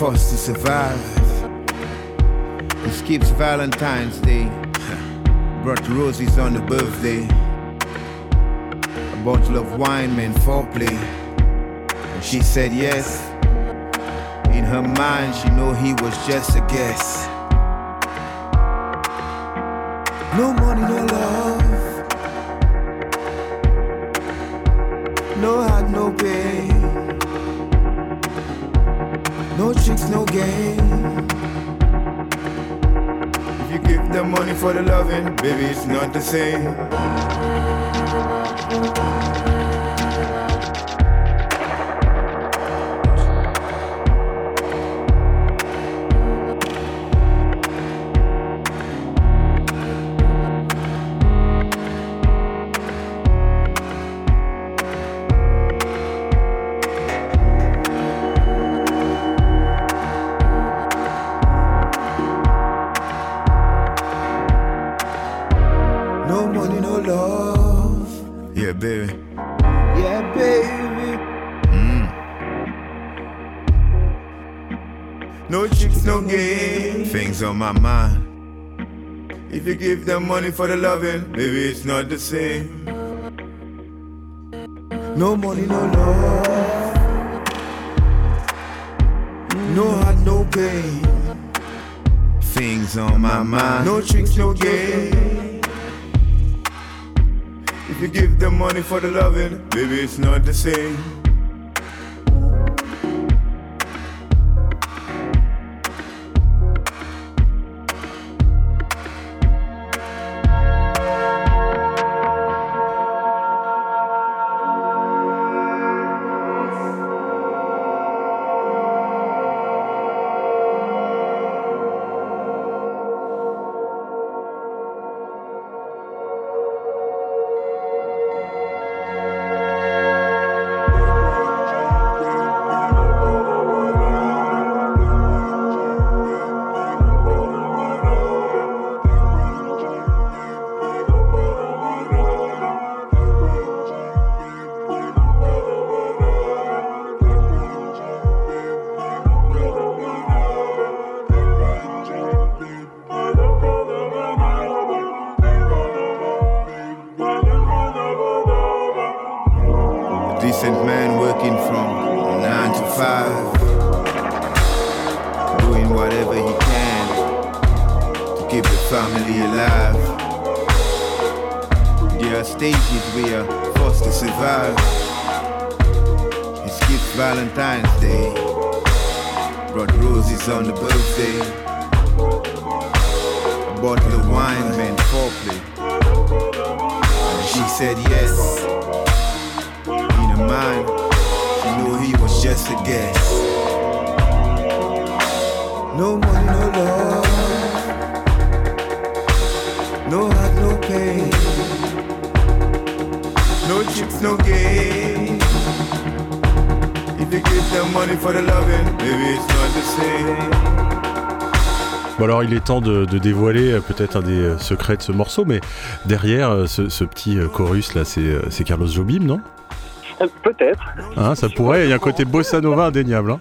forced to survive. He skips Valentine's Day, brought roses on the birthday, a bottle of wine meant foreplay. And she said yes. In her mind, she know he was just a guess. No money, no love. No heart, no pain. No no game. If you give them money for the loving, baby, it's not the same. No money, no love. Yeah, baby. Yeah, baby. Mm. No chicks, no game. Things on my mind. If you give them money for the loving, maybe it's not the same. No money, no love. No heart, no pain. Things on my mind. No tricks, no game. You give them money for the loving, baby, it's not the same. Temps de, de dévoiler euh, peut-être un des euh, secrets de ce morceau, mais derrière euh, ce, ce petit chorus là, c'est Carlos Jobim, non? Peut-être. Hein, Ça pourrait, il y a un côté bossa nova indéniable. hein.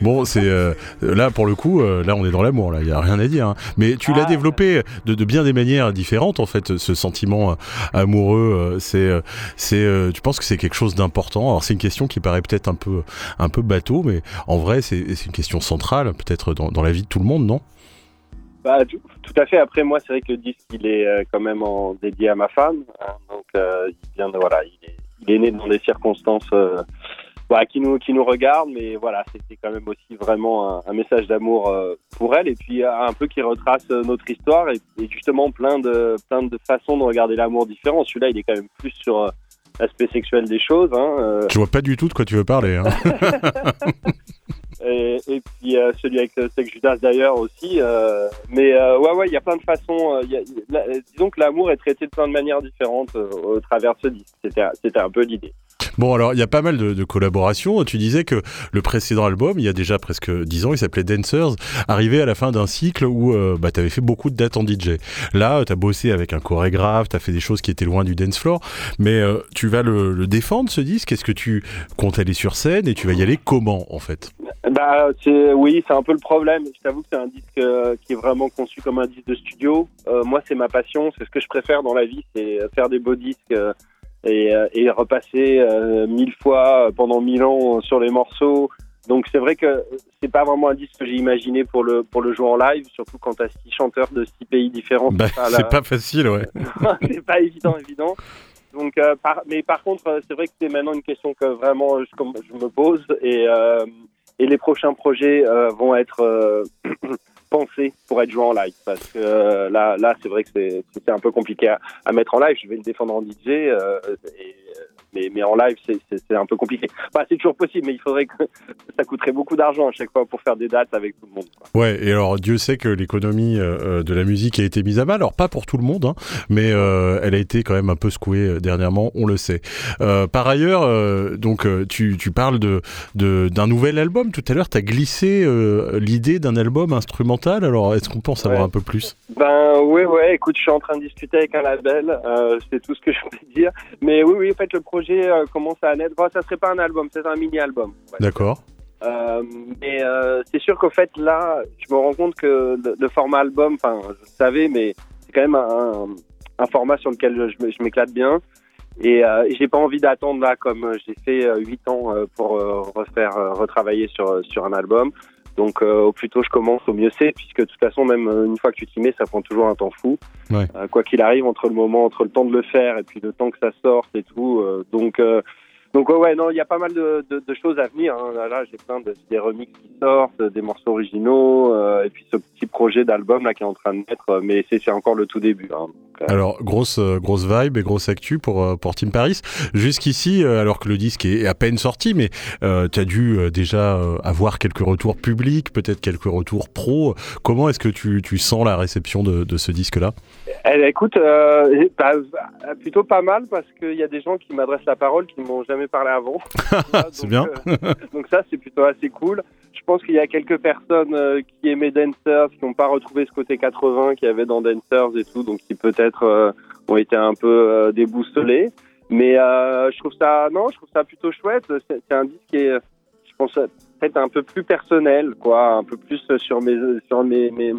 Bon, c'est euh, là pour le coup, euh, là on est dans l'amour, là il y a rien à dire. hein. Mais tu l'as Ah. développé de, de bien des manières différentes en fait, ce sentiment euh, amoureux. euh, c'est, euh, c'est, tu penses que c'est quelque chose d'important? Alors c'est une question qui paraît peut-être un peu, un peu bateau, mais en vrai c'est, c'est une question centrale, peut-être dans, dans la vie de tout le monde, non? Bah, tout, tout à fait. Après, moi, c'est vrai que le disque, il est quand même en, dédié à ma femme. hein. donc, euh, il vient de, voilà, il est, il est né dans des circonstances voilà, qui, nous, qui nous regardent. Mais voilà, c'était quand même aussi vraiment un, un message d'amour euh, pour elle. Et puis, euh, un peu qui retrace euh, notre histoire. Et, et justement, plein de, plein de façons de regarder l'amour différents. Celui-là, il est quand même plus sur l'aspect sexuel des choses. Hein, euh, Je vois pas du tout de quoi tu veux parler. hein. et, et puis euh, celui avec euh, Sex Judas d'ailleurs aussi. euh, mais ouais, ouais, il y a plein de façons. y a- il- la- disons que l'amour est traité de plein de manières différentes au travers de ce disque. C'était, c'était un peu l'idée. Bon, alors, il y a pas mal de, de collaborations. Tu disais que le précédent album, il y a déjà presque 10 ans, il s'appelait Dancers, arrivé à la fin d'un cycle où euh, bah, tu avais fait beaucoup de dates en DJ. Là, tu as bossé avec un chorégraphe, tu as fait des choses qui étaient loin du dance floor, mais euh, tu vas le, défendre, ce disque? Est-ce que tu comptes aller sur scène et tu vas y aller comment, en fait? Bah, oui, c'est un peu le problème. Je t'avoue que c'est un disque euh, qui est vraiment conçu comme un disque de studio. Euh, moi, c'est ma passion. C'est ce que je préfère dans la vie, c'est faire des beaux disques. Et, euh, et repasser euh, mille fois euh, pendant mille ans sur les morceaux. Donc c'est vrai que c'est pas vraiment un disque que j'ai imaginé pour le pour le jouer en live, surtout quand t'as six chanteurs de six pays différents. bah, c'est pas la- C'est pas facile, ouais. c'est pas évident, évident. Donc, euh, par- mais par contre, c'est vrai que c'est maintenant une question que vraiment je me pose et, euh, et les prochains projets euh, vont être pensés pour être joués en live parce que euh, là, là, c'est vrai que c'est un peu compliqué à, à mettre en live. Je vais le défendre en DJ, euh, et, euh, mais, mais en live, c'est- un peu compliqué. Bah, c'est toujours possible, mais il faudrait que ça coûterait beaucoup d'argent à chaque fois pour faire des dates avec tout le monde. quoi. Ouais, et alors Dieu sait que l'économie euh, euh, de la musique a été mise à mal. Alors pas pour tout le monde, hein, mais euh, elle a été quand même un peu secouée dernièrement, on le sait. Euh, par ailleurs, donc tu, tu parles de de- d'un nouvel album. Tout à l'heure, tu as glissé l'idée d'un album instrumental. Alors est-ce qu'on peut en savoir Ouais. un peu plus? Ben oui, ouais, écoute, je suis en train de discuter avec un label, c'est tout ce que je peux dire. Mais oui, oui, en fait, le projet euh, commence à naître. Bon, ça serait pas un album, c'est un mini-album. ouais. D'accord. Euh, mais euh, c'est sûr qu'au fait, là, je me rends compte que le, le format album, enfin, je le savais, mais c'est quand même un, un format sur lequel je, m'éclate bien. Et, euh, j'ai pas envie d'attendre là, comme j'ai fait euh, huit ans pour refaire, retravailler sur sur un album. Donc euh, au plus tôt je commence, au mieux c'est, puisque de toute façon même euh, une fois que tu t'y mets, ça prend toujours un temps fou. Ouais. Euh, quoi qu'il arrive, entre le moment, entre le temps de le faire et puis le temps que ça sorte et tout. euh, donc euh, donc ouais, non, il y a pas mal de, de, de choses à venir. Hein. Là, là, j'ai plein de des remixes qui sortent, des morceaux originaux, euh, et puis ce petit projet d'album là qui est en train de naître. euh, Mais c'est encore le tout début. Hein. Euh, Alors grosse euh, grosse vibe et grosse actu pour euh, pour Team Paris. Jusqu'ici, euh, alors que le disque est à peine sorti, mais euh, tu as dû euh, déjà euh, avoir quelques retours publics, peut-être quelques retours pro. Comment est-ce que tu, tu sens la réception de, de ce disque-là? Eh, écoute, euh, bah, plutôt pas mal parce qu'il y a des gens qui m'adressent la parole qui m'ont jamais parlé avant. C'est Donc, bien. euh, donc ça, c'est plutôt assez cool. Je pense qu'il y a quelques personnes euh, qui aimaient Dancers, qui n'ont pas retrouvé ce côté 80 qu'il y avait dans Dancers et tout, donc qui peut-être euh, ont été un peu euh, déboussolés. Mais euh, je trouve ça, non, je trouve ça plutôt chouette. C'est c'est un disque qui est, je pense, peut-être un peu plus personnel, quoi, un peu plus sur mes, sur mes, mes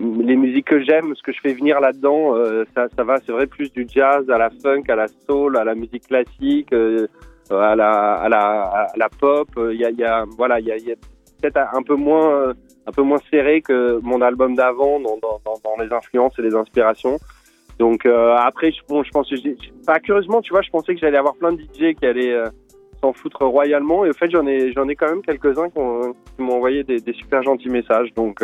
les musiques que j'aime, ce que je fais venir là-dedans, euh, ça, ça va, c'est vrai, plus du jazz à la funk, à la soul, à la musique classique, euh, à, la, à, la, à la pop. Il y a, y a, voilà, il y a, y a peut-être un peu moins, euh, un peu moins serré que mon album d'avant dans, dans, dans, les influences et les inspirations. Donc après, je, bon, je pense, pas curieusement, tu vois, je pensais que j'allais avoir plein de DJ qui allaient s'en foutre royalement. Et au fait, j'en ai, j'en ai quand même quelques-uns qui, m'ont envoyé des, des, super gentils messages. Donc,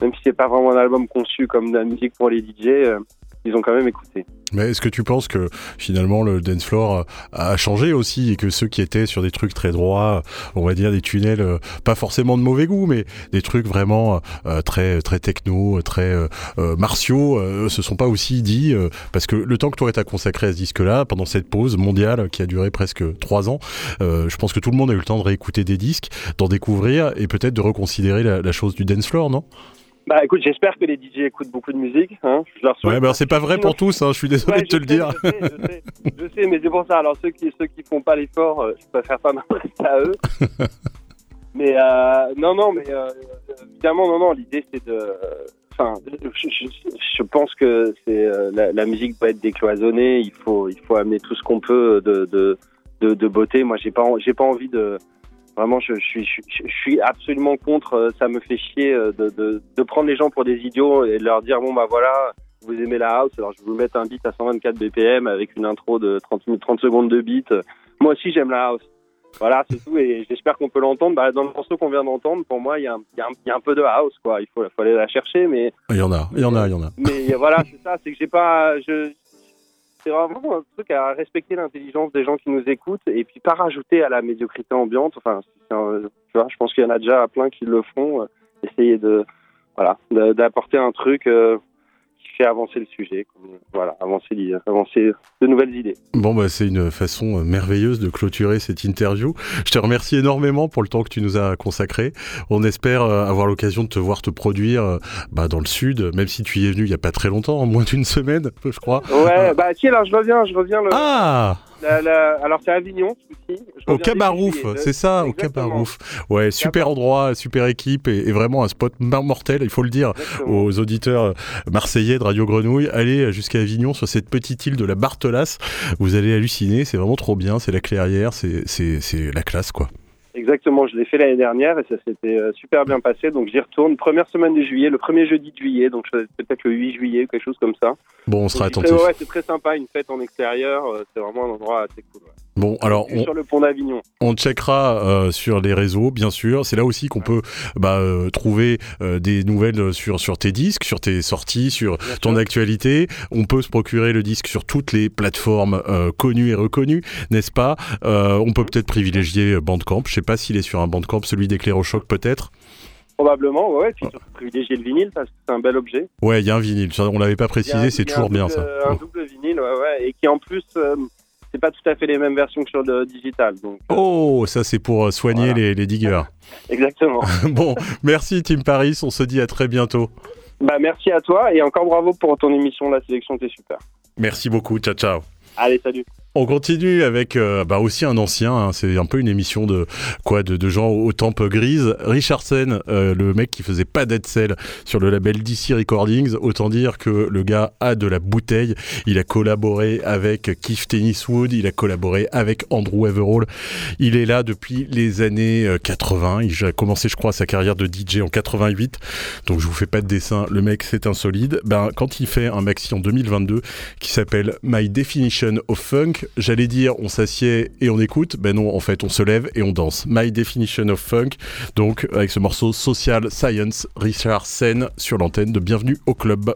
même si c'est pas vraiment un album conçu comme de la musique pour les DJ, ils ont quand même écouté. Mais est-ce que tu penses que finalement le dance floor a changé aussi et que ceux qui étaient sur des trucs très droits, on va dire des tunnels, euh, pas forcément de mauvais goût, mais des trucs vraiment euh, très très techno, très euh, martiaux, se sont pas aussi dit parce que le temps que toi t'as consacré à ce disque-là pendant cette pause mondiale qui a duré presque trois ans, je pense que tout le monde a eu le temps de réécouter des disques, d'en découvrir et peut-être de reconsidérer la, la chose du dance floor, non? Bah écoute, j'espère que les DJ écoutent beaucoup de musique. Hein. Je leur ouais, bah, c'est pas vrai pour tous, hein. je suis désolé de te le dire. Je sais, je sais, je sais mais c'est pour ça. Alors ceux qui ceux qui font pas l'effort, euh, je préfère pas m'adresser à eux. mais euh, non, non, mais euh, évidemment, non, non. L'idée c'est de. Enfin, je, je, pense que c'est euh, la, la, musique doit être décloisonnée. Il faut il faut amener tout ce qu'on peut de, de de, de beauté. Moi, j'ai pas j'ai pas envie de Vraiment, je, suis, je, suis absolument contre. Euh, ça me fait chier euh, de, de, de, prendre les gens pour des idiots et de leur dire bon bah voilà, vous aimez la house, alors je vais vous mettre un beat à 124 BPM avec une intro de 30, 30 secondes de beat. Moi aussi j'aime la house. Voilà, c'est tout et j'espère qu'on peut l'entendre. Bah, dans le morceau qu'on vient d'entendre, pour moi, il y, a un, y, y, a un peu de house, quoi. Il faut, faut aller la chercher, mais. Il y en a, il y en a, il y en a. Mais voilà, c'est ça, c'est que j'ai pas. Je, c'est vraiment un truc à respecter l'intelligence des gens qui nous écoutent et puis pas rajouter à la médiocrité ambiante. Enfin, tu vois, je pense qu'il y en a déjà plein qui le font. Euh, essayer de, voilà, d'apporter un truc euh, fait avancer le sujet, voilà, avancer, avancer de nouvelles idées. Bon, bah, c'est une façon euh, merveilleuse de clôturer cette interview. Je te remercie énormément pour le temps que tu nous as consacré. On espère euh, avoir l'occasion de te voir te produire euh, bah, dans le sud, même si tu y es venu il n'y a pas très longtemps, en moins d'une semaine, je crois. Ouais, bah tiens, là, je reviens, je reviens. Le... Ah alors c'est Avignon, aussi. Au Cabarouf, c'est ça, au Cabarouf. Ouais, super endroit, super équipe et, vraiment un spot mortel, il faut le dire aux auditeurs marseillais de Radio Grenouille. Allez jusqu'à Avignon sur cette petite île de la Barthelasse. Vous allez halluciner, c'est vraiment trop bien, c'est la clairière, c'est la classe quoi. Exactement, je l'ai fait l'année dernière et ça s'était euh, super bien passé. Donc j'y retourne première semaine de juillet, le premier jeudi de juillet, donc peut-être le 8 juillet ou quelque chose comme ça. Bon, on sera attentif. Ouais, c'est très sympa, une fête en extérieur, euh, c'est vraiment un endroit assez cool. Bon, alors on, sur le pont d'Avignon. On checkera euh, sur les réseaux, bien sûr. C'est là aussi qu'on peut bah, euh, trouver euh, des nouvelles sur sur tes disques, sur tes sorties, sur ton actualité. On peut se procurer le disque sur toutes les plateformes connues et reconnues, n'est-ce pas? On peut peut-être privilégier Bandcamp. Je sais pas s'il est sur un Bandcamp, celui d'Éclair-au-Choc peut-être. Probablement, ouais. Puis surtout privilégier le vinyle parce que c'est un bel objet. Ouais, il y a un vinyle. On l'avait pas précisé, c'est toujours bien ça. Un double vinyle, ouais, ouais, et qui en plus c'est pas tout à fait les mêmes versions que sur le digital. Donc, euh, oh, ça c'est pour euh, soigner les, les, diggers. Exactement. bon, merci Tim Paris, on se dit à très bientôt. Bah merci à toi et encore bravo pour ton émission, la sélection t'es super. Merci beaucoup, ciao ciao. Allez, salut. On continue avec euh, bah aussi un ancien, hein, c'est un peu une émission de quoi de, gens aux tempes grises. Richardson, euh, le mec qui faisait pas d'Edsel sur le label DC Recordings, autant dire que le gars a de la bouteille. Il a collaboré avec Keith Tenniswood, il a collaboré avec Andrew Everall. Il est là depuis les années 80. Euh, il a commencé, je crois, sa carrière de DJ en 88. Donc je vous fais pas de dessin, le mec c'est un solide. Ben quand il fait un maxi en 2022 qui s'appelle My Definition of Funk, j'allais dire on s'assied et on écoute, ben non, en fait on se lève et on danse. My Definition of Funk, donc avec ce morceau Social Science, Richard Sen sur l'antenne de Bienvenue au Club.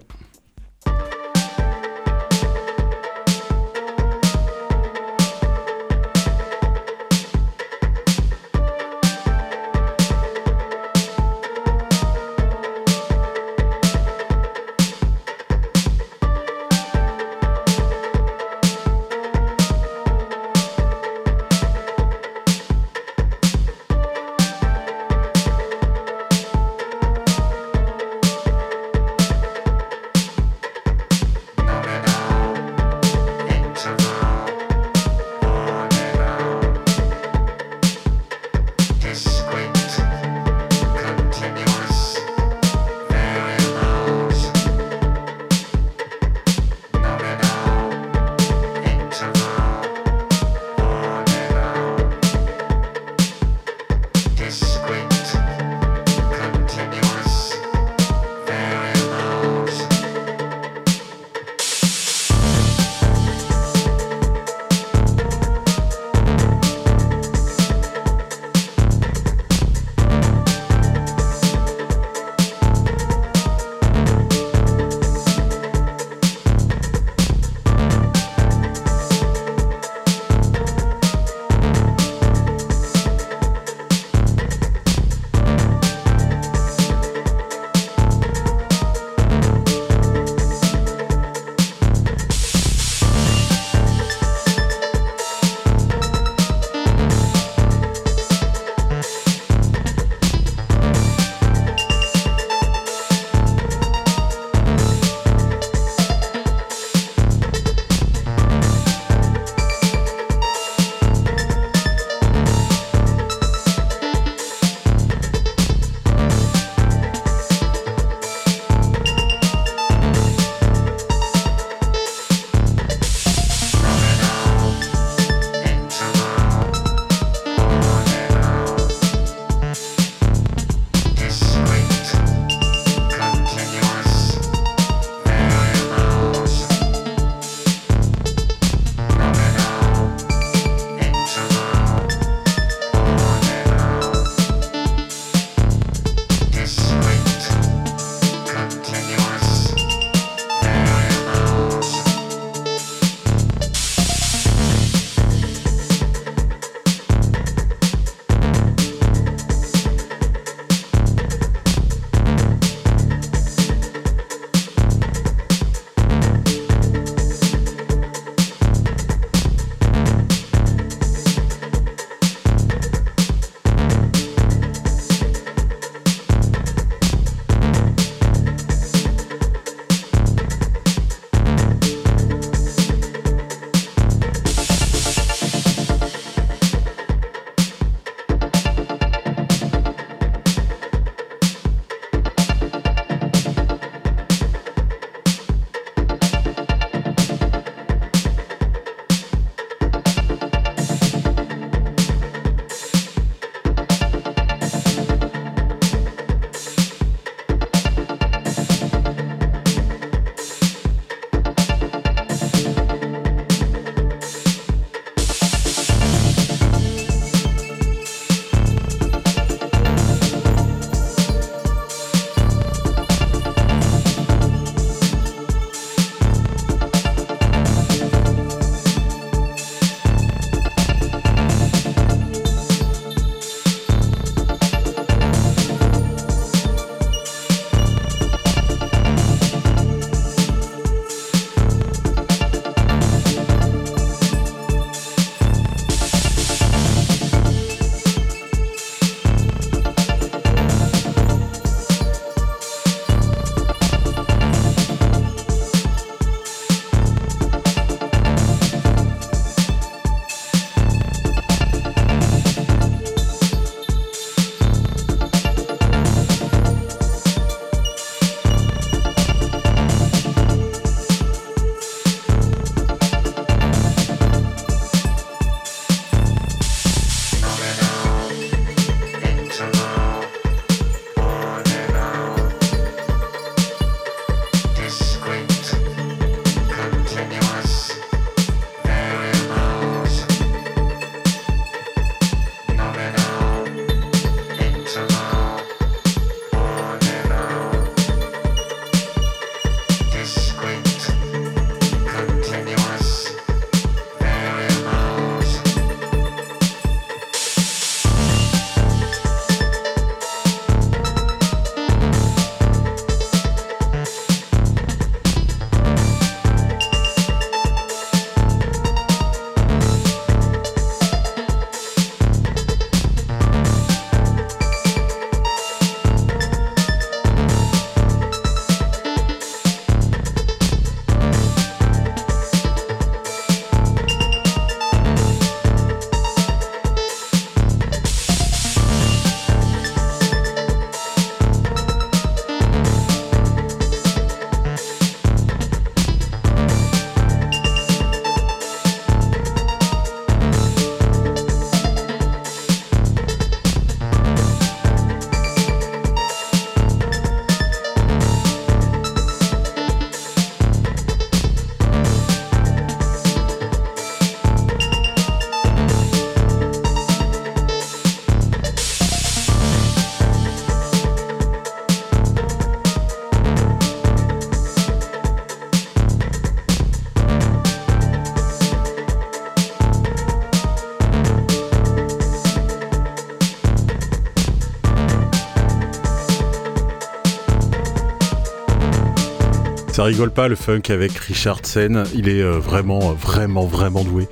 Ça rigole pas le funk avec Richard Sen. Il est euh, vraiment, vraiment, vraiment doué.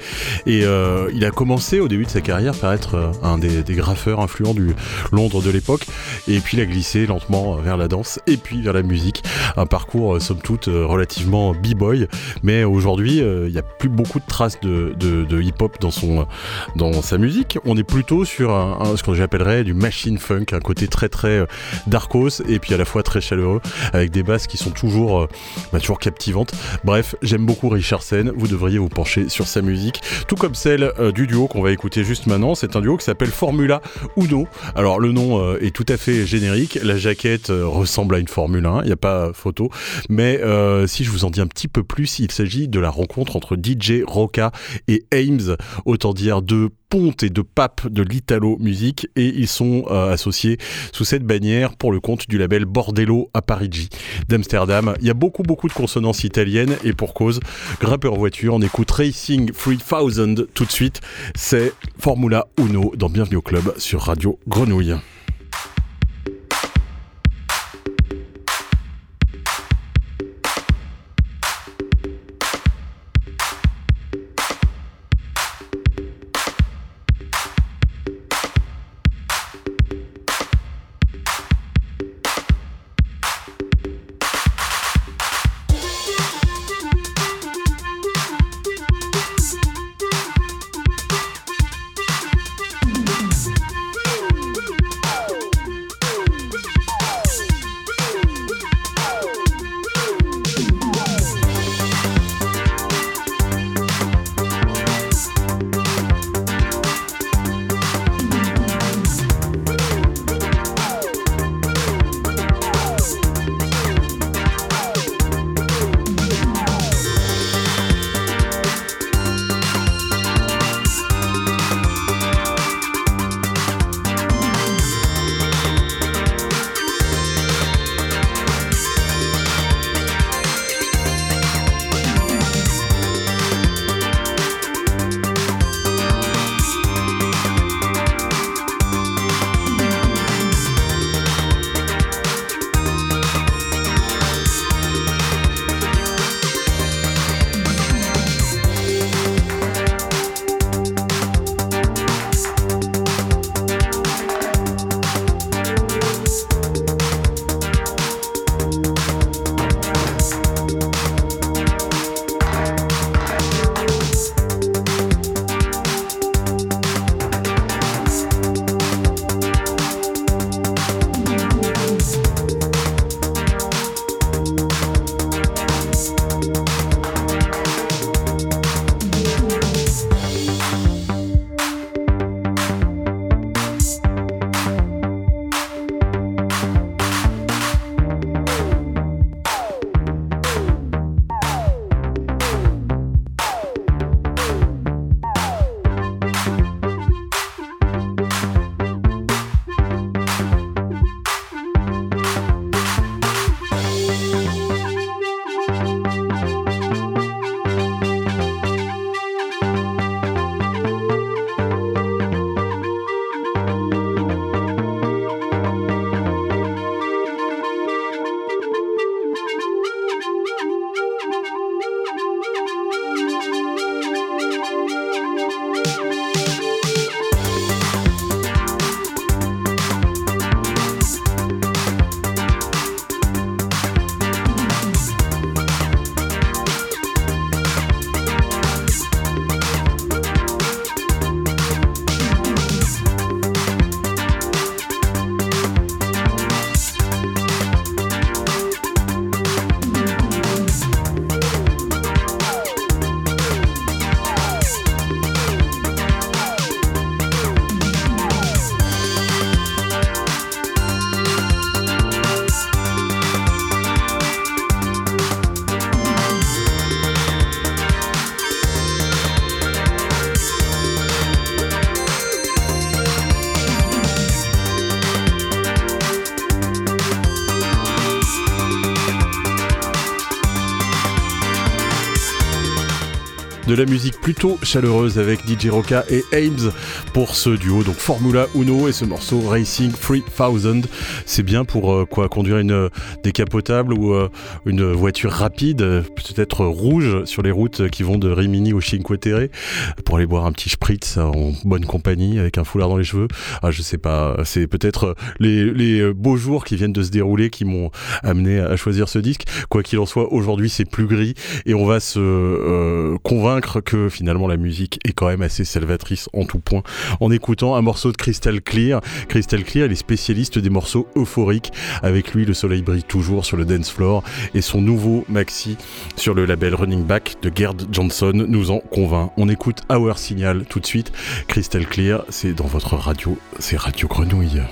Et euh, il a commencé au début de sa carrière par être euh, un des, graffeurs influents du Londres de l'époque. Et puis il a glissé lentement vers la danse et puis vers la musique. Un parcours, somme toute, relativement b-boy. Mais aujourd'hui, il n'y a plus beaucoup de traces de, hip-hop dans, dans sa musique. On est plutôt sur ce que j'appellerais du machine funk, un côté très très darkos et puis à la fois très chaleureux, avec des basses qui sont toujours bah, toujours captivante. Bref, j'aime beaucoup Richard Sen, vous devriez vous pencher sur sa musique, tout comme celle euh, du duo qu'on va écouter juste maintenant. C'est un duo qui s'appelle Formula Uno. Alors le nom euh, est tout à fait générique, la jaquette euh, ressemble à une Formule 1, il n'y a pas photo, mais si je vous en dis un petit peu plus, il s'agit de la rencontre entre DJ Roca et Ames, autant dire deux ponte et de pape de l'italo musique et ils sont euh, associés sous cette bannière pour le compte du label Bordello à Parigi d'Amsterdam. Il y a beaucoup beaucoup de consonances italiennes et pour cause, grimpeur voiture, on écoute Racing 3000 tout de suite, c'est Formula Uno dans Bienvenue au club sur Radio Grenouille. La musique plutôt chaleureuse avec DJ Roca et Ames pour ce duo, donc Formula Uno et ce morceau Racing 3000. C'est bien pour euh, quoi Conduire une décapotable ou euh, une voiture rapide, peut-être rouge sur les routes qui vont de Rimini au Cinque Terre pour aller boire un petit spritz en bonne compagnie avec un foulard dans les cheveux. Ah, je sais pas, c'est peut-être les, les beaux jours qui viennent de se dérouler qui m'ont amené à choisir ce disque. Quoi qu'il en soit, aujourd'hui c'est plus gris et on va se euh, convaincre que finalement la musique est quand même assez salvatrice en tout point en écoutant un morceau de Crystal Clear. Crystal Clear, il est spécialiste des morceaux euphoriques. Avec lui, le soleil brille toujours sur le dance floor et son nouveau maxi sur le label Running Back de Gerd Johnson nous en convainc. On écoute Our Signal tout de suite. Crystal Clear, c'est dans votre radio, c'est Radio Grenouille.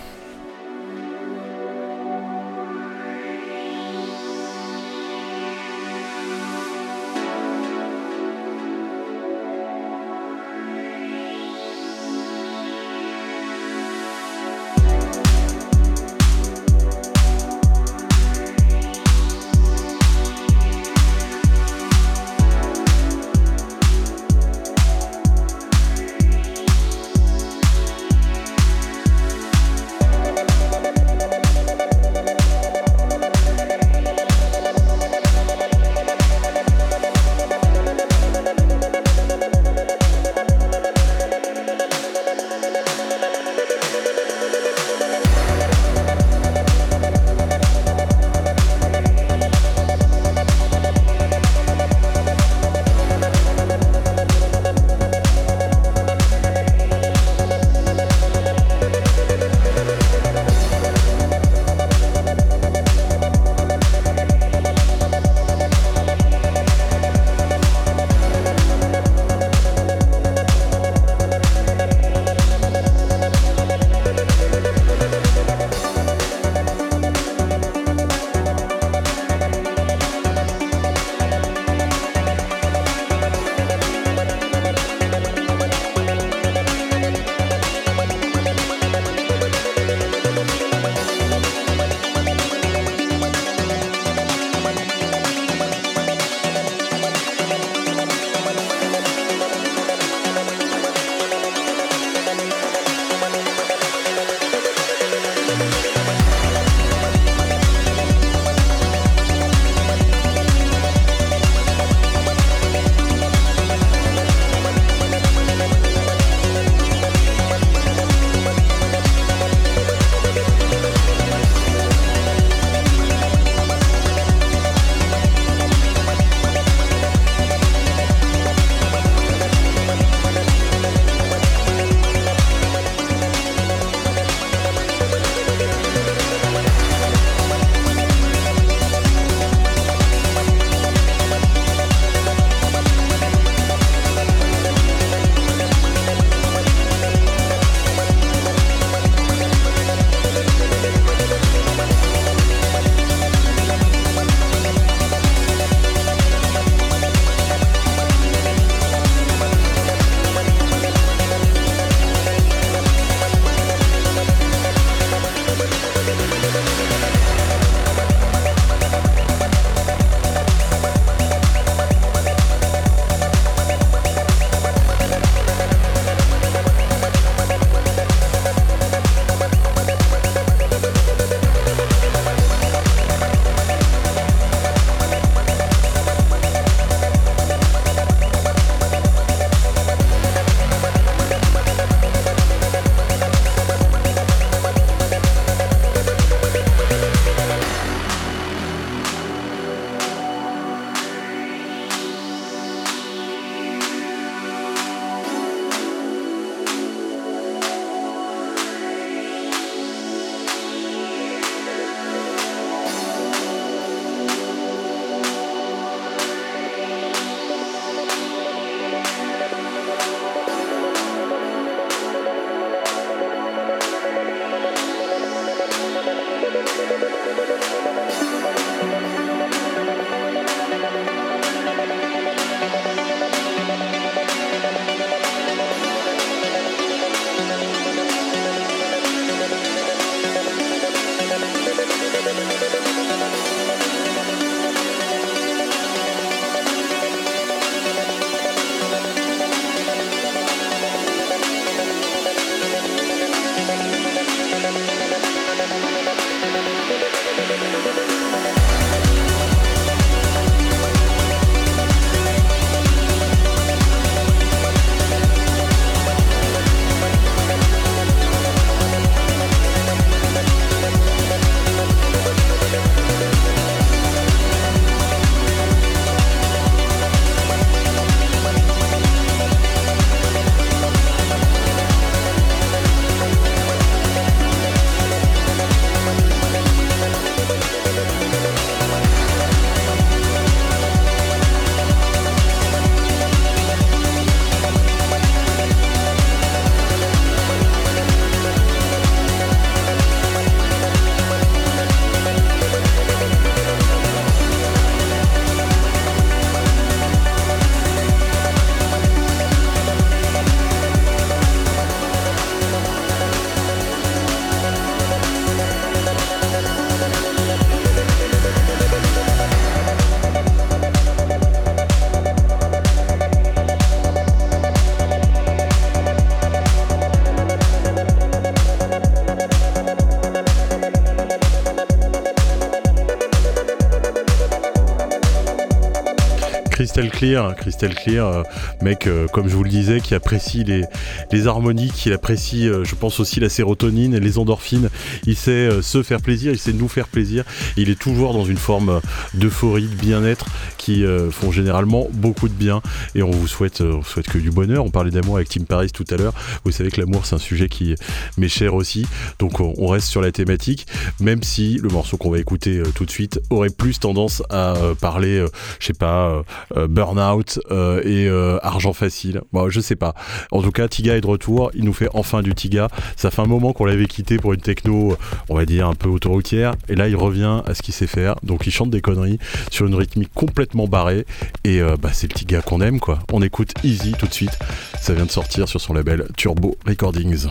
Clear, Crystal Clear, euh, mec, euh, comme je vous le disais, qui apprécie les, les harmonies, qui apprécie, euh, je pense aussi la sérotonine et les endorphines. Il sait se faire plaisir, il sait nous faire plaisir. Il est toujours dans une forme d'euphorie, de bien-être qui font généralement beaucoup de bien. Et on vous souhaite, on souhaite que du bonheur. On parlait d'amour avec Tim Paris tout à l'heure. Vous savez que l'amour, c'est un sujet qui m'est cher aussi. Donc on, reste sur la thématique, même si le morceau qu'on va écouter tout de suite aurait plus tendance à parler, je sais pas, Burnout et Argent Facile. Bon, je sais pas. En tout cas, Tiga est de retour. Il nous fait enfin du Tiga. Ça fait un moment qu'on l'avait quitté pour une techno, on va dire, un peu autoroutière. Et là, il revient à ce qu'il sait faire. Donc, il chante des conneries sur une rythmique complètement barrée. Et euh, bah, c'est le Tiga qu'on aime, quoi. On écoute Easy tout de suite. Ça vient de sortir sur son label Turbo Recordings.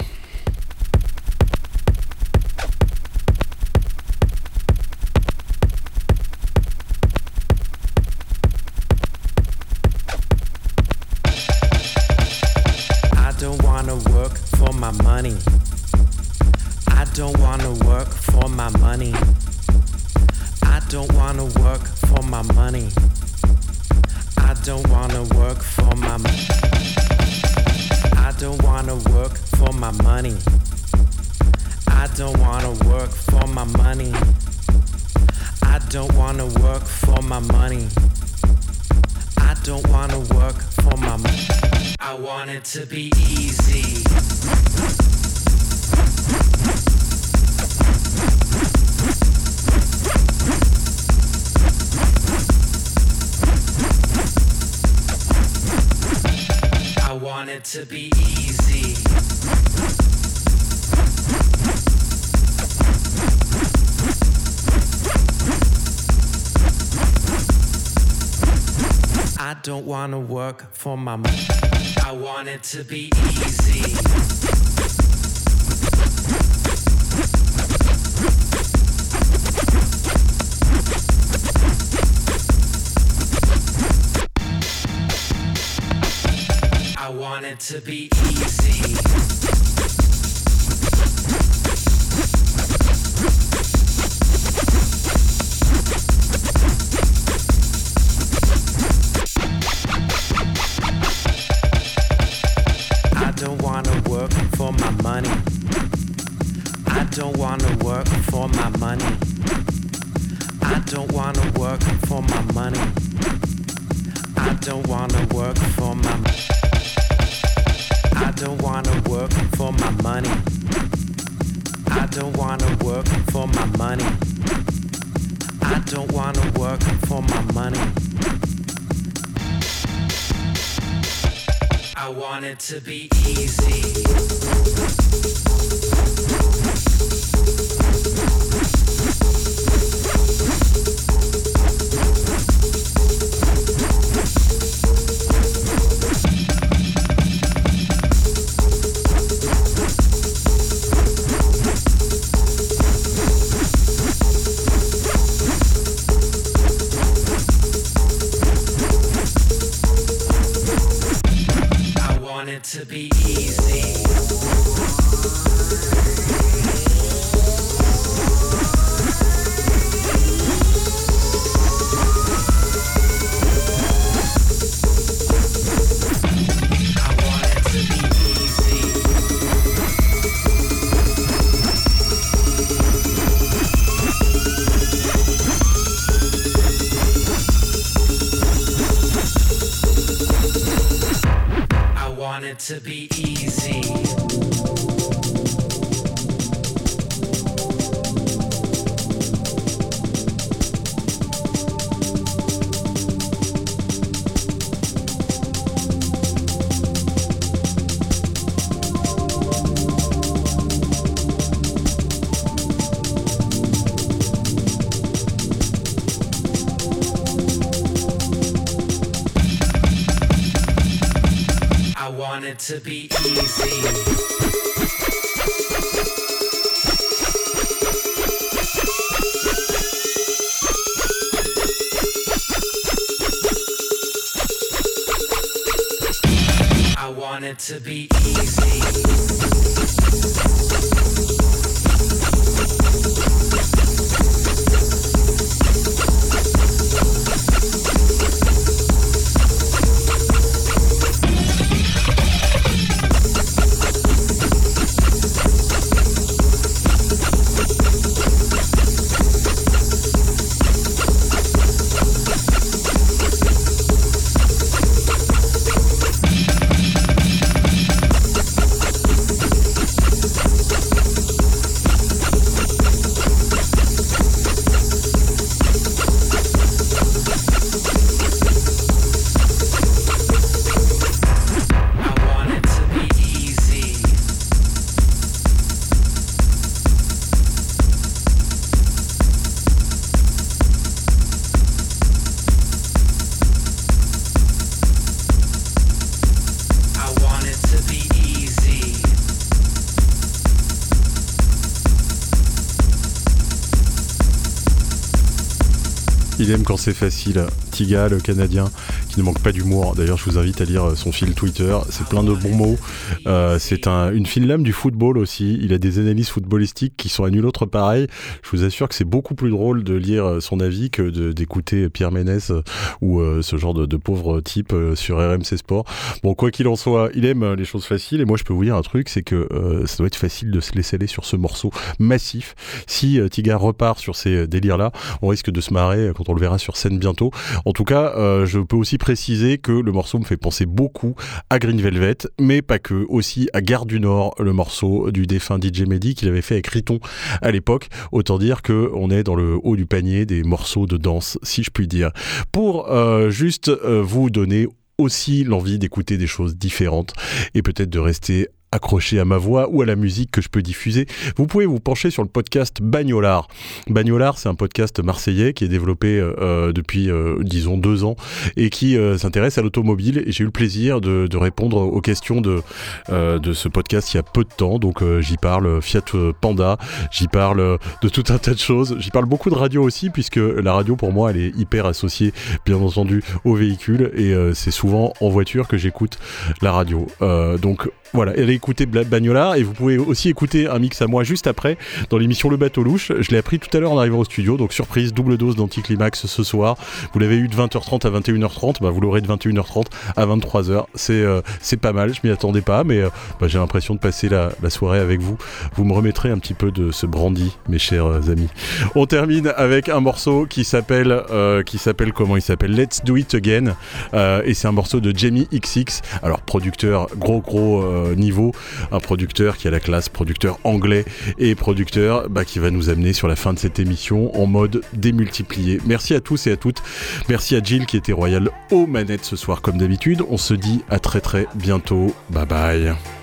money. I don't wanna work for my money. I don't wanna work for my I don't wanna work for my money. I don't wanna work for my money. I don't wanna work for my money. I don't wanna work for my money. I want it to be easy. Want it to be easy. I don't want to work for my money. I want it to be easy. Want it to be easy. To be to be Quand c'est facile. Tiga, le Canadien, ne manque pas d'humour. D'ailleurs, je vous invite à lire son fil Twitter. C'est plein de bons mots. Euh, c'est un, une fine lame du football aussi. Il a des analyses footballistiques qui sont à nul autre pareil. Je vous assure que c'est beaucoup plus drôle de lire son avis que d'écouter Pierre Ménès euh, ou euh, ce genre de, pauvre type sur RMC Sport. Bon, quoi qu'il en soit, il aime les choses faciles. Et moi, je peux vous dire un truc, c'est que ça doit être facile de se laisser aller sur ce morceau massif. Si Tiga repart sur ces délires-là, on risque de se marrer quand on le verra sur scène bientôt. En tout cas, euh, je peux aussi préciser que le morceau me fait penser beaucoup à Green Velvet, mais pas que, aussi à Gare du Nord, le morceau du défunt DJ Mehdi qu'il avait fait avec Riton à l'époque. Autant dire que on est dans le haut du panier des morceaux de danse, si je puis dire. Pour euh, juste euh, vous donner aussi l'envie d'écouter des choses différentes et peut-être de rester accroché à ma voix ou à la musique que je peux diffuser, vous pouvez vous pencher sur le podcast Bagnolard. Bagnolard, c'est un podcast marseillais qui est développé euh, euh, depuis, euh, disons, deux ans et qui s'intéresse à l'automobile. J'ai eu le plaisir de, répondre aux questions de, de ce podcast il y a peu de temps. Donc j'y parle Fiat Panda, j'y parle de tout un tas de choses. J'y parle beaucoup de radio aussi, puisque la radio, pour moi, elle est hyper associée, bien entendu, au véhicule. Et c'est souvent en voiture que j'écoute la radio. donc voilà, allez écouter Bagnolard et vous pouvez aussi écouter un mix à moi juste après dans l'émission Le Bateau Louche. Je l'ai appris tout à l'heure en arrivant au studio, donc surprise, double dose d'anticlimax ce soir. Vous l'avez eu de 20h30 à 21h30, bah vous l'aurez de 21h30 à 23h. C'est euh, c'est pas mal, je m'y attendais pas, mais euh, bah, j'ai l'impression de passer la, soirée avec vous. Vous me remettrez un petit peu de ce brandy, mes chers euh, amis. On termine avec un morceau qui s'appelle qui s'appelle comment il s'appelle? Let's Do It Again et c'est un morceau de Jamie XX. Alors producteur gros gros euh, un producteur qui a la classe, producteur anglais et producteur bah, qui va nous amener sur la fin de cette émission en mode démultiplié. Merci à tous et à toutes. Merci à Jill qui était royale aux manettes ce soir comme d'habitude. On se dit à très très bientôt. Bye bye.